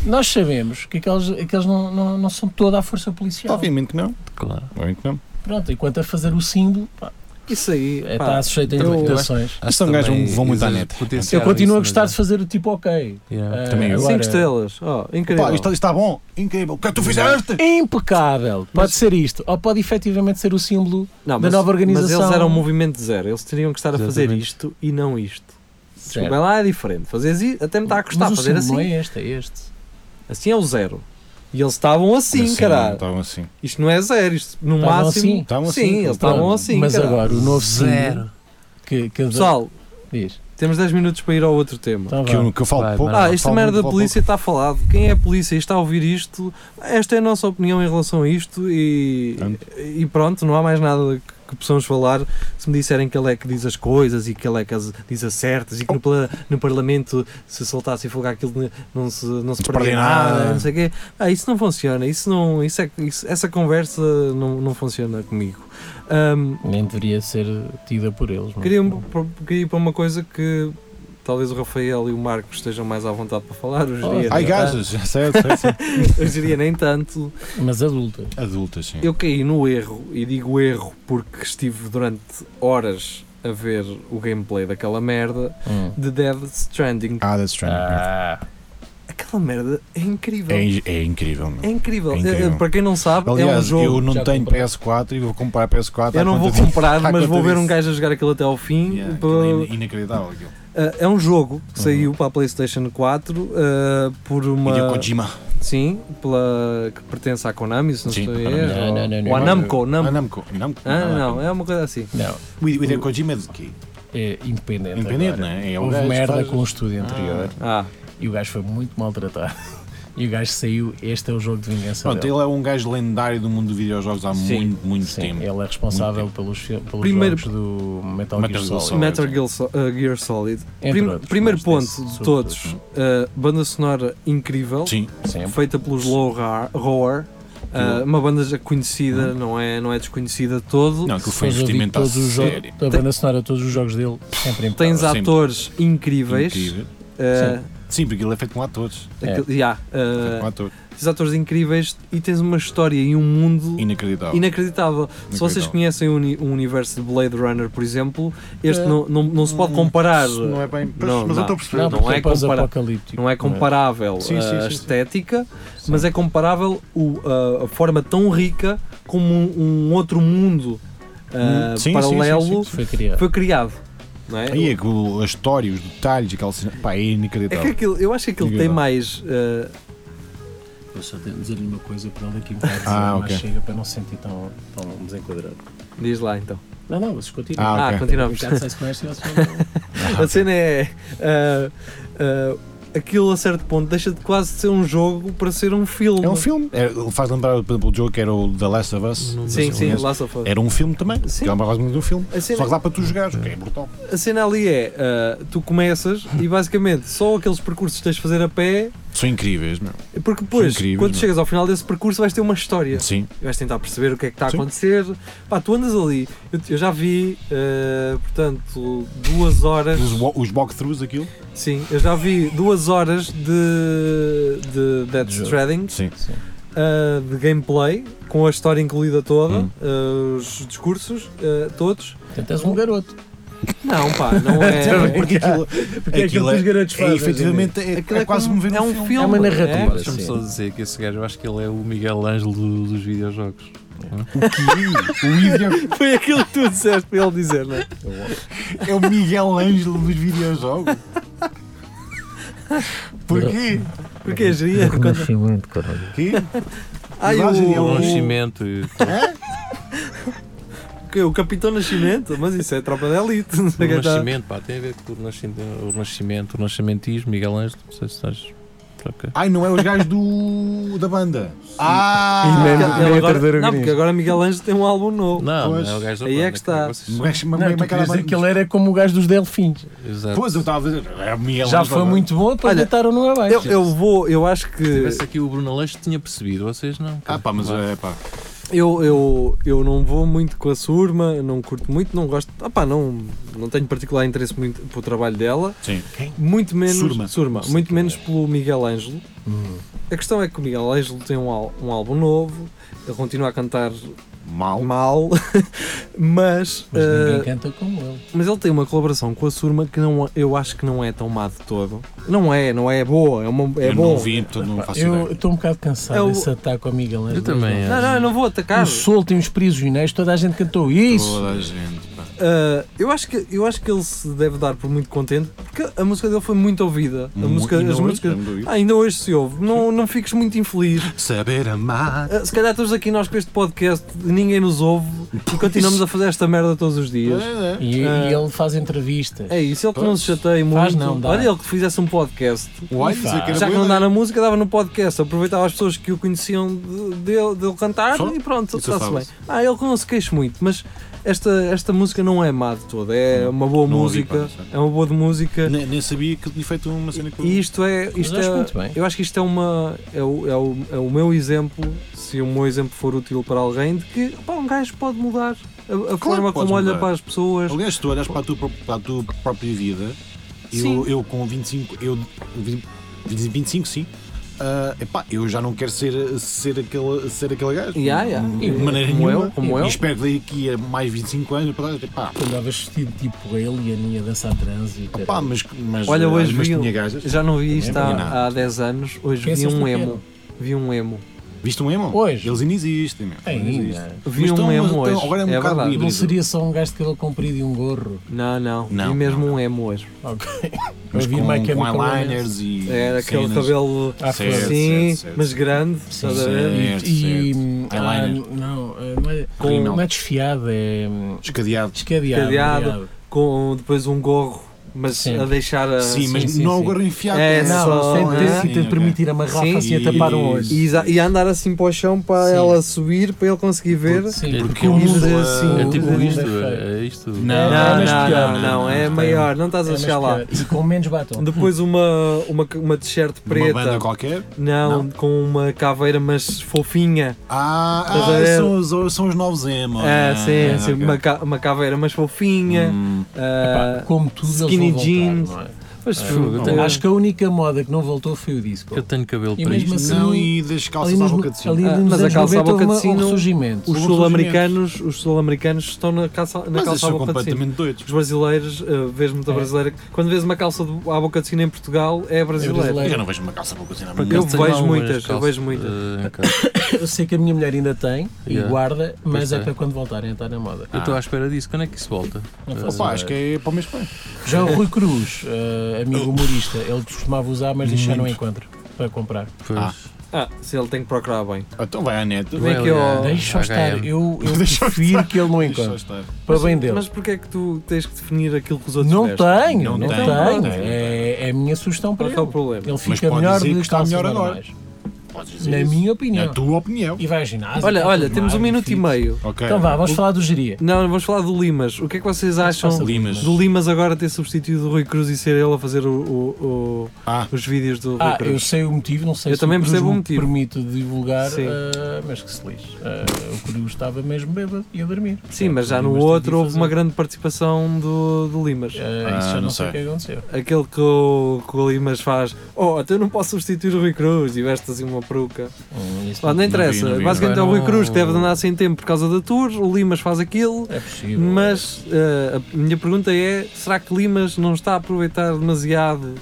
E: Nós sabemos que aqueles, aqueles não, não, não são toda a força policial.
C: Obviamente que não.
D: Claro.
C: Obviamente que não.
E: Pronto, enquanto a fazer o símbolo, pá,
B: Isso aí.
E: é,
B: pá,
E: está sujeito a interpretações.
D: Acho
C: são
D: que
C: gajos
D: também
C: que vão muito à
D: exige
C: net.
D: potenciar
E: Eu continuo a gostar
D: mas
E: de fazer o tipo ok.
D: Yeah.
E: Eh,
C: Também eu.
E: agora,
B: Cinco estrelas. Oh, incrível.
C: Pá, isto está bom, incrível. O que é que tu fizeste?
E: Impecável. Pode ser isto. Ou pode efetivamente ser o símbolo
B: Não,
E: da nova organização.
B: Mas eles eram um movimento zero. Eles teriam que estar a fazer
D: Exatamente.
B: isto e não isto.
E: certo.
B: Desculpa, lá é diferente. Fazer até me está a custar
E: Mas
B: fazer assim.
E: não é este, é este.
B: Assim é o zero. E eles estavam assim, caralho.
C: Estavam assim.
B: Isto não é zero. Isto no
E: Estavam
B: máximo.
E: assim?
C: Estavam
B: Sim,
C: assim.
B: eles estavam assim.
E: Mas
B: caralho.
E: agora, o novo
D: Zero.
E: que, que
B: Pessoal,
E: diz.
B: temos 10 minutos para ir ao outro tema.
E: Então
C: Que eu, que eu falo
D: Vai,
C: pouco.
B: Ah, esta merda da polícia está falado. Quem é a polícia e está a ouvir isto, esta é a nossa opinião em relação a isto e,
C: Pronto.
B: e pronto, não há mais nada que, que possamos falar. Se me disserem que ele é que diz as coisas e que ele é que as diz as certas e que no, no Parlamento se soltasse e folgar aquilo não se, não se perdia nada,
C: nada.
B: não sei o quê. Ah, isso não funciona. Isso não, isso é, isso- essa conversa não, não funciona comigo. Ahm,
E: Nem deveria ser tida por eles.
B: Queria, queria ir para uma coisa que talvez o Rafael e o Marcos estejam mais à vontade para falar. O Geria,
C: Ai,
B: nem
C: gajos, certo, certo.
B: Geria nem tanto.
E: Mas adultas.
C: Adultas, sim.
B: Eu caí no erro, e digo erro porque estive durante horas a ver o gameplay daquela merda
E: Hum.
B: de Dead Stranding.
C: Ah, that's true.
E: Ah,
B: aquela merda é incrível.
C: É,
B: É,
C: é incrível, meu.
B: incrível.
C: é incrível.
B: Eh, Para quem não sabe, é um
C: Aliás,
B: jogo.
C: eu não
E: Já
C: tenho
E: comprei.
C: PS4 e vou comprar PS4.
B: Eu não vou comprar, mas vou ver um gajo a jogar aquilo até ao fim.
C: Yeah,
B: para-
C: é in- inacreditável aquilo.
B: Eh, é um jogo que
C: Uhum.
B: saiu para a PlayStation 4 eh, por uma.
C: Hideo Kojima.
B: Sim, pela, que pertence à Konami, se não
C: Sim,
B: estou
C: Konami.
B: erro.
E: Não, não, não, não.
B: Ou à Namco. Nam-
C: Ah, Namco. Namco.
B: Ah,
C: não,
B: não, é uma coisa assim.
E: Não,
C: O Hideo Kojima é de quê?
E: é independente.
C: Independente, não é? É
E: Houve merda
C: faz-
E: com o estúdio anterior
B: Ah,
E: e o gajo foi muito maltratado. E o gajo saiu, este é o jogo de vingança
C: Pronto,
E: dele.
C: ele é um gajo lendário do mundo dos videojogos há
B: Sim,
C: muito, muito
E: Sim,
C: tempo.
E: ele é responsável pelos, pelos
B: Primeiro-
E: jogos do Metal,
C: Metal
E: Gear Solid.
C: Solid.
B: Metal Gear, uh, Gear Solid.
E: Entre
B: Prim-
E: outros,
B: primeiro ponto
E: desse,
B: de todos: uh, banda sonora incrível,
C: Sim,
E: Sempre.
B: feita pelos Low Roar. Uh, uma banda já conhecida, não, é, não é desconhecida de todo.
C: não, aquilo foi um investimento
E: todos os jogos, a banda sonora, todos os jogos dele, sempre impecável.
B: Tens
C: sempre.
B: atores incríveis.
C: Incrível.
B: uh,
C: Sim, porque ele é feito com atores.
E: É.
B: aquele- yeah,
C: Feito
B: uh,
C: com atores.
B: tens atores incríveis e tens uma história e um mundo
C: Inacreditável.
B: inacreditável. Se vocês
C: Inacreditável.
B: conhecem o, uni- o universo de Blade Runner, por exemplo, este
C: É.
B: não, não, não se pode comparar.
C: Não é bem. Pois,
B: Não,
C: mas
B: não.
C: eu estou a perceber.
E: Não,
B: Não é
E: é
B: compara-
E: pós-apocalíptico.
B: Não é comparável
C: Sim, sim,
B: a
C: sim, sim.
B: estética, mas é comparável o- a, a forma tão rica como um, um outro mundo
C: Hum, sim,
B: paralelo
C: sim, sim,
E: Foi criado.
B: foi criado. Não é?
C: Aí é a história, os detalhes, aquela cena. Pá, é
B: É que
C: inacreditável.
B: aquilo, eu acho que aquilo tem
C: Inacreditável.
B: mais. ah,
E: Eu só tenho de dizer-lhe uma coisa para ele daqui a bocado
C: Ah,
E: mais
C: ok.
E: chega para não se sentir tão, tão desenquadrado.
B: diz lá então.
E: Não, não, vocês continuam.
C: Ah,
B: Ah,
C: ok.
B: continuamos.
E: Já sei se conhece, já sei se
B: A cena é. ah, ah, aquilo a certo ponto deixa de quase de ser um jogo para ser um filme.
C: É um filme. É, faz lembrar, por exemplo, o jogo que era o The Last of Us.
D: Não
B: Sim, sim,
C: conheço.
B: Last of Us.
C: Era um filme também.
B: Sim.
C: Que é quase muito um filme.
B: Cena-
C: Só que dá para tu jogares, o que é brutal.
B: A cena ali é, ah, tu começas e basicamente só aqueles percursos que tens de fazer a pé,
C: São incríveis, meu.
B: porque depois,
C: incríveis,
B: quando
C: meu.
B: chegas ao final desse percurso, vais ter uma história.
C: Sim.
B: vais tentar perceber o que é que está a
C: Sim.
B: acontecer. Pá, tu andas ali, eu, eu já vi, eh, portanto, duas horas.
C: Os, os walkthroughs, aquilo.
B: Sim, eu já vi duas horas de, de Death. Stranding,
C: Sim.
E: Sim.
B: eh, de gameplay, com a história incluída toda,
C: Hum.
B: eh, os discursos eh, todos.
E: Portanto, és um garoto.
B: Não, pá, não é.
C: Porque aquilo,
E: Porque é aquilo que os garotos
C: é,
E: fazem.
C: efetivamente, é,
B: Aquilo
C: é quase
B: como-
C: como ver
B: é
C: um
B: um
C: filme.
B: filme.
E: É uma narrativa.
B: É,
D: Deixa-me só dizer que esse gajo, eu acho que ele é o Miguel Ângelo do- dos videojogos.
C: O que? O
B: Foi aquilo que tu disseste para ele dizer, não é?
C: é o Miguel Ângelo dos videojogos. Porquê?
B: Porque é geria. Quando...
E: Renascimento, caralho.
C: Quê?
B: Ai,
D: O
C: o-
B: o,
D: Nascimento. E-
B: o, Capitão Nascimento, mas isso é tropa da elite. Não
D: O
B: sei o que está.
D: Renascimento, pá, tem a ver com o Renascimento, o Renascimento, o Renascimentismo, Miguel Ângelo, não sei se estás. Ok.
C: Ai, não é os gajos do, da banda. Ah!
E: nem- nem
B: agora- não, porque agora Miguel Ângelo tem um álbum novo.
D: Não,
C: Pois.
D: não é o gajo da
B: Aí é
D: banda,
B: que está.
D: vocês-
C: Mas- mas-
E: Não,
C: mas-
E: querias dizer que ele era como o gajo dos Delfins.
D: Exato.
C: Pois, eu estava a dizer. É
E: Já foi
C: agora.
E: muito bom, depois
B: Olha,
E: deitaram-no
B: Eu,
E: abaixo.
B: eu vou, eu acho
D: Se
B: que
D: tivesse aqui o Bruno Aleixo, tinha percebido, vocês não.
C: Ah, pá, mas é pá.
B: Eu, eu, eu não vou muito com a Surma, não curto muito, não gosto. Ah, pá, não, não tenho particular interesse muito pelo trabalho dela,
C: Sim.
B: muito menos
C: Surma. Sei
B: muito
C: quem
B: menos
C: é.
B: pelo Miguel Ângelo.
E: Hum.
B: A questão é que o Miguel Ângelo tem um, um álbum novo, ele continua a cantar
C: Mal.
B: mal, mas,
E: Mas
B: eh,
E: ninguém canta como ele.
B: mas ele tem uma colaboração com a Surma que não, eu acho que não é tão má de todo. Não é, não é boa, é, uma, é
C: eu
B: bom.
C: não vi, portanto não faço
E: Eu estou um bocado cansado
B: É
E: desse ataque ao Miguel Ângelo.
D: Eu também,
B: Não, não, eu não vou atacar.
E: O solto e os prisioneiros, toda a gente cantou isso.
C: Toda a gente.
B: Uh, eu, acho que, eu acho que ele se deve dar por muito contente porque a música dele foi muito ouvida. A música,
C: Ainda
B: as
C: hoje,
B: músicas.
C: ainda hoje.
B: Ah, ainda hoje se ouve. Não, não fiques muito infeliz.
C: Saber amar.
B: Uh, se calhar estamos aqui nós com este podcast, ninguém nos ouve e continuamos a fazer esta merda todos os dias.
C: É, é.
E: E,
B: Ah.
E: e ele faz entrevistas.
B: É isso, ele que não se chateie muito.
E: Faz não, dá.
B: Olha, ele que fizesse um podcast.
C: Uai,
B: Já que não dá na música, dava no podcast. Aproveitava as pessoas que o conheciam de- dele, dele cantar
C: Só?
B: e pronto, está-se bem. Ah, ele que não se queixa muito, mas esta, esta música não é má de toda. É uma boa
C: Não ouvi,
B: música.
C: não.
B: É uma boa de música.
C: Nem, nem sabia que tinha feito uma cena com
B: E isto é. Isto é
E: muito bem.
B: eu acho que isto é uma. É o, é, o, é o meu exemplo, se o meu exemplo for útil para alguém, de que pá, um gajo pode mudar a, a forma
C: podes
B: como olha
C: mudar.
B: para as pessoas.
C: Aliás, se tu olhas para a tua, para a tua própria vida,
B: Sim.
C: eu, eu com 25, eu 20 25 sim, ah, epá, eu já não quero ser, ser, aquele, ser aquele gajo.
B: Yeah, yeah.
C: De maneira
B: Como
C: nenhuma.
B: eu, como
C: e
B: eu.
C: espero que daqui a mais 25 anos, epá, epá,
E: Tu andavas vestido tipo alien e a dançar trans e caralho.
C: mas, mas,
B: Olha,
C: ah,
B: hoje
C: mas
B: vi-
C: tinha gajas.
B: Já não vi isto há, há 10 anos, hoje vi
E: Pensas
B: um
E: no
B: emo. Vi um emo.
C: Viste um emo?
E: Hoje?
C: Eles ainda existem, meu.
E: Ainda.
C: Existem.
B: Vi
C: Mas
B: um
C: estão-
B: emo hoje.
C: agora é um
B: é
C: bocado
B: verdade.
E: Não seria só um gajo de cabelo comprido e um gorro?
B: Não, não.
C: Não,
B: vi mesmo
C: não,
B: um emo hoje.
E: Ok.
C: Mas
E: Eu vi
C: com,
E: My
C: com eyeliners e.
B: Era aquele
C: cenas.
B: cabelo
C: Certo,
B: assim,
C: certo, certo,
B: mas grande.
E: Sim,
C: certo.
E: E,
C: certo.
E: e ah,
C: Eyeliner.
E: não, ah, não é,
B: Com-
E: não é desfiado, é
C: Escadeado.
E: escadeado.
B: Com depois um gorro, mas
E: Sim.
B: a deixar a.
C: Sim, mas
E: sim,
C: não
E: sim.
C: agora enfiado.
B: É,
E: Não,
B: só-
E: tem,
B: é,
E: de
C: ok.
E: permitir amarrar
B: Sim,
E: assim a tapar um olho.
B: E, e andar assim para o chão para
E: Sim.
B: ela subir, para ele conseguir ver.
E: Sim,
D: É
E: porque
D: porque
E: o
D: um-
E: mundo
B: é
E: assim.
B: assim,
D: É
E: o
D: tipo
E: mundo
D: isto,
E: é
D: é isto.
C: Não,
B: Não,
E: é
B: não,
E: pior.
B: não, não, é maior, não estás a
E: É mais
B: chegar lá.
E: E com menos batom.
B: Depois uma, uma, uma t-shirt
C: Uma banda
B: preta,
C: qualquer.
B: não,
C: Não?
B: com uma caveira, mas fofinha.
C: Ah,
B: a
C: ah são, os, são os novos emo.
B: É,
C: Ah,
B: sim, sim,
C: ok.
B: uma, ca- uma caveira, mas fofinha.
C: Hum,
B: ah,
E: Epá, como tudo eles
B: skinny
E: voltar,
B: jeans.
E: não é?
B: Mas,
E: Ah,
B: fogo,
D: eu
B: eu
D: tenho-
E: Acho que a única moda que não voltou foi o disco.
D: Eu tenho cabelo
E: E
D: para isto.
E: assim-
C: não, e das calças à boca de cima.
E: ali
B: Ah, mas a calça à
E: 90
B: boca de
E: um
B: sino-
E: ressurgimento.
B: os sul-americanos os sul-americanos estão na calça, na
C: Mas
B: calça à
C: são
B: boca de sino.
C: completamente doidos.
B: Os brasileiros, uh, vês muita
E: É.
B: brasileira. Quando vês uma calça de- à boca de sino em Portugal, é brasileiro.
E: brasileiro.
C: Eu já não vejo uma calça à boca de cima.
D: Por
B: Eu
D: tenho
B: vejo muitas, eu vejo muitas.
D: eh, em casa.
E: Eu sei que a minha mulher ainda tem e
D: Yeah.
E: guarda, mas é
D: é.
E: para quando voltarem a estar na moda.
D: Eu estou à espera disso. Quando é que isso volta?
E: Não
D: Eh,
E: faço
C: Opa, acho que é para o mês que vem.
E: Já o Rui Cruz, eh, amigo humorista, ele costumava usar, mas deixa não encontro para comprar.
D: Pois.
C: Ah.
B: Ah, se ele tem que procurar bem.
C: Então vai à net.
B: Vem aqui
D: Vai
B: ao-
D: olhar.
E: Deixa estar, eu, eu
C: Deixa
E: prefiro que ele não encontre.
C: estar.
E: Para bem dele.
B: Mas porquê é que tu tens que definir aquilo que os outros
E: Não
B: vestem?
E: tenho,
C: Não
E: não,
C: tem.
E: tenho.
C: Não tem.
E: É, é a minha sugestão para
B: Qual é que é o
E: ele.
B: problema?
E: Ele
C: Mas
E: fica
C: pode
E: melhor
C: dizer
E: de
C: que está melhor agora.
E: normais.
C: Podes dizer
E: Na
C: isso.
E: minha
C: É
E: opinião.
C: a tua opinião.
E: E vai ao ginásio.
B: Olha, olha, temos um minuto e meio.
C: Ok.
E: Então vá, vamos falar do geria.
B: Não, vamos falar do Limas. O que é que vocês acham
E: passa
C: Limas.
B: do Limas agora ter substituído o Rui Cruz e ser ele a fazer o- o- o-
C: Ah,
B: os vídeos do Rui
E: Ah, eu
B: Cruz?
E: sei o motivo, não sei
B: Eu
E: se
B: também
E: o Cruz
B: percebo o
E: me
B: motivo.
E: permite divulgar,
B: Sim.
E: ah, mas que se lixe. Ah, o Cruz estava mesmo bêbado e a dormir.
B: Sim, mas já no
E: Limas
B: outro houve uma grande participação do, do Limas.
E: Ah, isso
C: Ah,
E: já não,
C: não
E: sei o que aconteceu.
B: Aquele que o, que o Limas faz, oh, até eu não posso substituir o Rui Cruz e veste assim uma peruca.
E: Hum,
B: Lá, não interessa,
C: vi, não vi.
B: basicamente é o Rui Cruz que deve de andar sem tempo por causa da tour, o Limas faz aquilo,
E: é possível.
B: mas eh, a minha pergunta é: será que Limas não está a aproveitar demasiado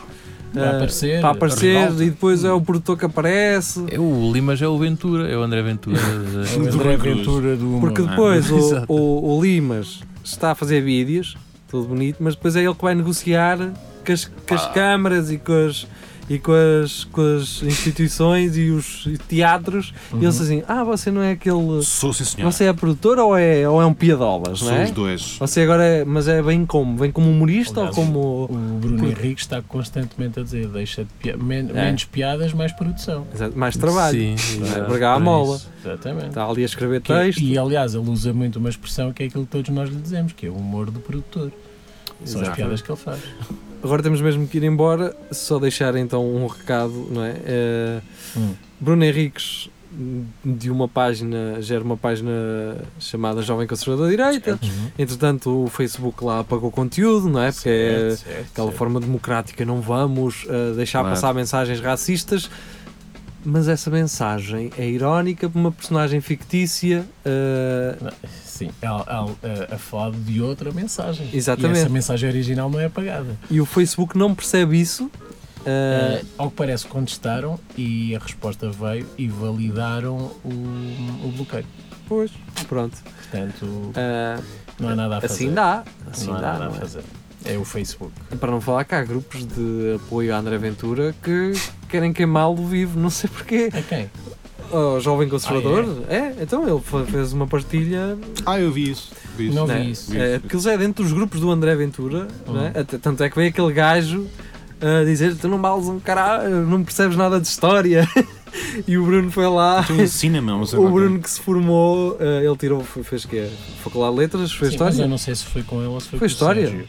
E: Para
B: eh,
E: aparecer,
B: para aparecer e depois é o produtor que aparece?
D: É o Limas é o Ventura, é o André Ventura.
E: É o
C: Do
E: André. Ventura do humor.
B: Porque
C: Ah,
B: depois o,
D: exato.
B: o, o Limas está a fazer vídeos, tudo bonito, mas depois é ele que vai negociar com as, com as câmaras e com as, e com as, com as instituições e os teatros.
E: Uhum.
B: E eles assim: Ah, você não é aquele.
C: sou sim senhor.
B: Você é produtor ou é, ou é um piadolas, não
C: Sou
B: é?
C: os dois.
B: Você agora é. Mas é bem como? Vem como humorista
E: Aliás,
B: ou como.
E: O Bruno Henrique está constantemente a dizer: deixa de pia- men-
B: É.
E: menos piadas, mais produção.
B: Exato, Mais trabalho.
D: Sim,
B: Não é?
D: exato,
B: Bregar a mola.
D: isso.
E: Exatamente.
B: Está ali a escrever
E: Que é-
B: texto.
E: e aliás, ele usa muito uma expressão que é aquilo que todos nós lhe dizemos, que é o humor do produtor. São as piadas que ele faz.
B: Agora temos mesmo que ir embora, só deixar então um recado, não é? Eh,
E: Hum.
B: Bruno Henriques de uma página, gera uma página chamada Jovem Conservador da Direita. Entretanto, o Facebook lá apagou o conteúdo, não é? Porque é
E: Certo, certo,
B: aquela
E: certo.
B: forma democrática, não vamos eh, deixar
C: Claro.
B: passar mensagens racistas. Mas essa mensagem é irónica para uma personagem fictícia. eh,
E: Sim, a, a, a, a falar de outra mensagem.
B: Exatamente.
E: E essa mensagem original não é apagada.
B: e o Facebook não percebe isso. eh,
E: Eh, ao que parece, contestaram e a resposta veio e validaram o, o bloqueio.
B: pois, pronto.
E: Portanto, não há nada a fazer.
B: assim dá. Assim
E: não há
B: dá.
E: nada a
B: é?
E: fazer. É o Facebook.
B: Para não falar que há grupos de apoio à André Ventura que querem queimá-lo vivo, não sei porquê.
E: A quem?
B: O jovem conservador?
E: Ah,
B: é? então ele fe- fez uma partilha.
C: Ah, eu vi isso. Vi isso.
E: Não
B: né?
E: vi isso.
C: Vi
B: É,
C: isso.
B: porque eles é dentro dos grupos do André Ventura,
E: Uhum.
B: né? Até- tanto é que veio aquele gajo a dizer: Tu não vales um caralho, não percebes nada de história. e o Bruno foi lá.
C: Tu ensina-me, não sei
B: O. Bruno que se formou, eh, ele tirou, fez o quê? Faculdade de Letras, fez
E: Sim, mas
B: História?
E: eu não sei se foi com ele ou se foi,
B: Foi
E: com
B: História?
E: o Sérgio.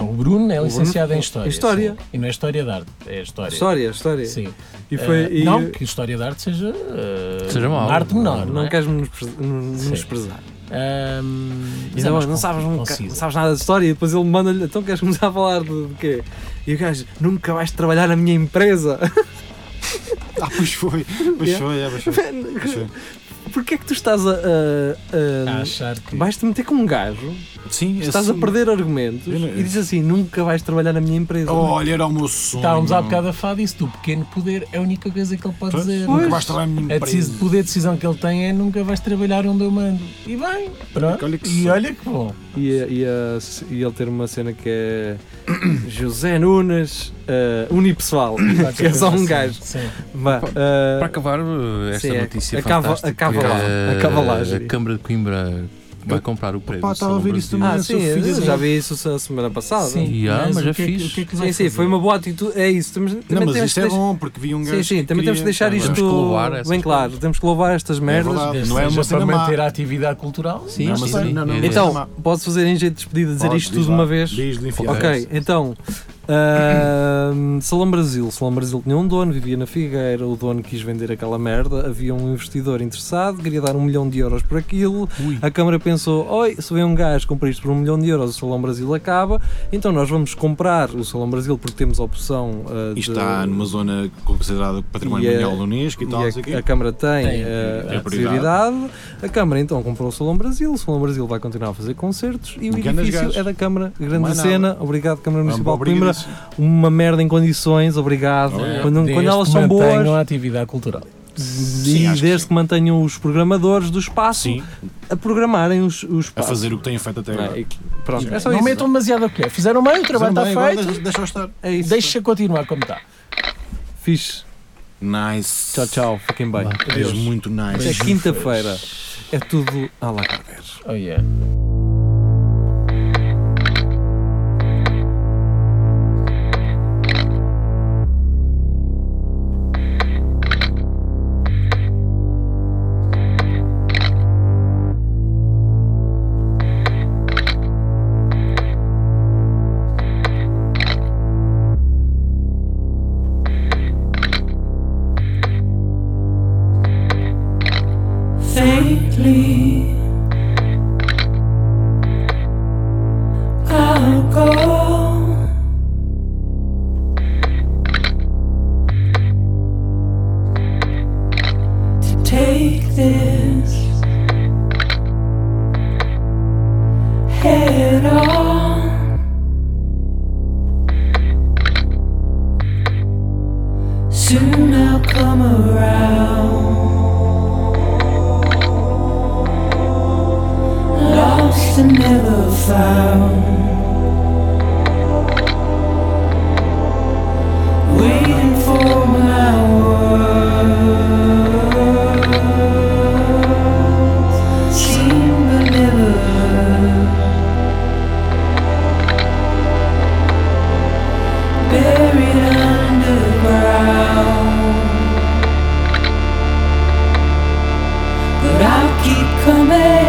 E: Não, o Bruno é
B: O
E: licenciado
B: Bruno-
E: em História.
B: História.
E: sim. E não é História de Arte, é História.
B: História, História.
E: Sim.
B: E foi,
E: Eh,
B: e-
E: Não que História de Arte seja, eh,
D: Seja mau.
E: uma arte menor.
B: não,
E: Não, é?
B: queres menosprezar.
E: Sim.
B: menosprezar.
E: Ahm, mas
B: E
E: é
B: não, não, sabes, um, não sabes nada de história e depois ele manda-lhe, então queres começar a falar de, de quê? E o gajo, nunca vais trabalhar na minha empresa.
C: Ah, pois foi, pois foi, é, pois foi. Pois foi.
B: Porquê é que tu estás a. a- a-
E: A achar que.
B: Vais-te meter como um gajo,
C: Sim,
B: estás a perder argumentos
C: não-
B: e dizes assim: nunca vais trabalhar na minha empresa.
C: Olha, era o meu sonho.
E: Estávamos há bocado a falar disso, do pequeno poder é a única coisa que ele pode
C: Pois,
E: dizer.
C: Nunca vais trabalhar na minha
E: A
C: empresa.
E: decis- poder de decisão que ele tem é nunca vais trabalhar onde eu mando. E bem, pronto.
C: Olha
E: e olha que bom.
B: E, e, a- e ele ter uma cena que é José Nunes uh, unipessoal, que é só um gajo.
E: Sim.
D: Para
B: uh,
D: acabar uh, esta
B: sim, é.
D: notícia
B: A cava-
D: fantástica,
B: a cavala-
D: uh,
B: a cavalagem.
D: a Câmara de Coimbra vai comprar o prédio.
C: Pá, estava a ver isso
D: Brasil.
B: ah,
C: também.
B: sim,
C: filho
B: já vi isso a semana passada.
E: Sim,
D: ah, mas é
E: que é que-
D: fixe.
E: o que é que
B: Sim, sim,
E: fazer?
B: foi uma boa atitude. É isso. Temos, também
C: Não, mas
B: temos
C: isto
B: que
C: é
B: deixar-
C: bom, porque vi um gajo
B: Sim, sim,
C: que
B: também temos que deixar isto
D: que
B: bem claro.
D: coisas.
B: Temos que louvar estas merdas.
C: não é uma
E: para manter a atividade cultural.
B: Sim,
C: Não,
B: sim.
C: mas
D: sim.
C: não, não,
D: É.
C: não é
B: Então, posso fazer em jeito de despedida dizer isto tudo de
C: lá.
B: uma vez? Ok, então, Salão Brasil. Salão Brasil tinha um dono, vivia na Figueira, o dono quis vender aquela merda, havia um investidor interessado, queria dar um milhão de euros por aquilo,
D: Ui.
B: a Câmara pensou, oi, se vem um gajo comprar isto por um milhão de euros, o Salão Brasil acaba, então nós vamos comprar o Salão Brasil porque temos a opção
C: E
B: de-
C: está numa zona considerada património
B: E é-
C: mundial da Unesco e tal,
B: e a, a Câmara tem,
E: Tem,
C: é
B: a prioridade. A Câmara então comprou o Salão Brasil, o Salão Brasil vai continuar a fazer concertos e o
C: Ganas
B: edifício é da Câmara. Grande cena, obrigado Câmara Municipal de Coimbra.
C: Obrigadíssimo.
B: Uma merda em condições, obrigado.
C: Obrigado.
B: Quando,
E: Desde
B: quando elas
E: que
B: são
E: mantenham
B: boas
E: a atividade cultural.
C: Sim,
B: e
C: que
B: desde
C: sim.
B: que mantenham os programadores do espaço
C: Sim,
B: a programarem os, os
C: a
B: espaços.
C: fazer o que têm feito até
B: Não é?
C: agora.
B: E- Pronto, é só
E: não
B: isso.
E: metam demasiado a colher. Fizeram bem, o trabalho está
C: bem,
E: feito.
C: Deixa estar.
B: É isso.
E: Deixa continuar como está.
B: Fixe.
C: Nice.
B: Tchau, tchau. Fiquem bem.
C: És muito nice.
B: É quinta-feira. É tudo a lá Carver.
E: Oh yeah.
G: Faintly. come in.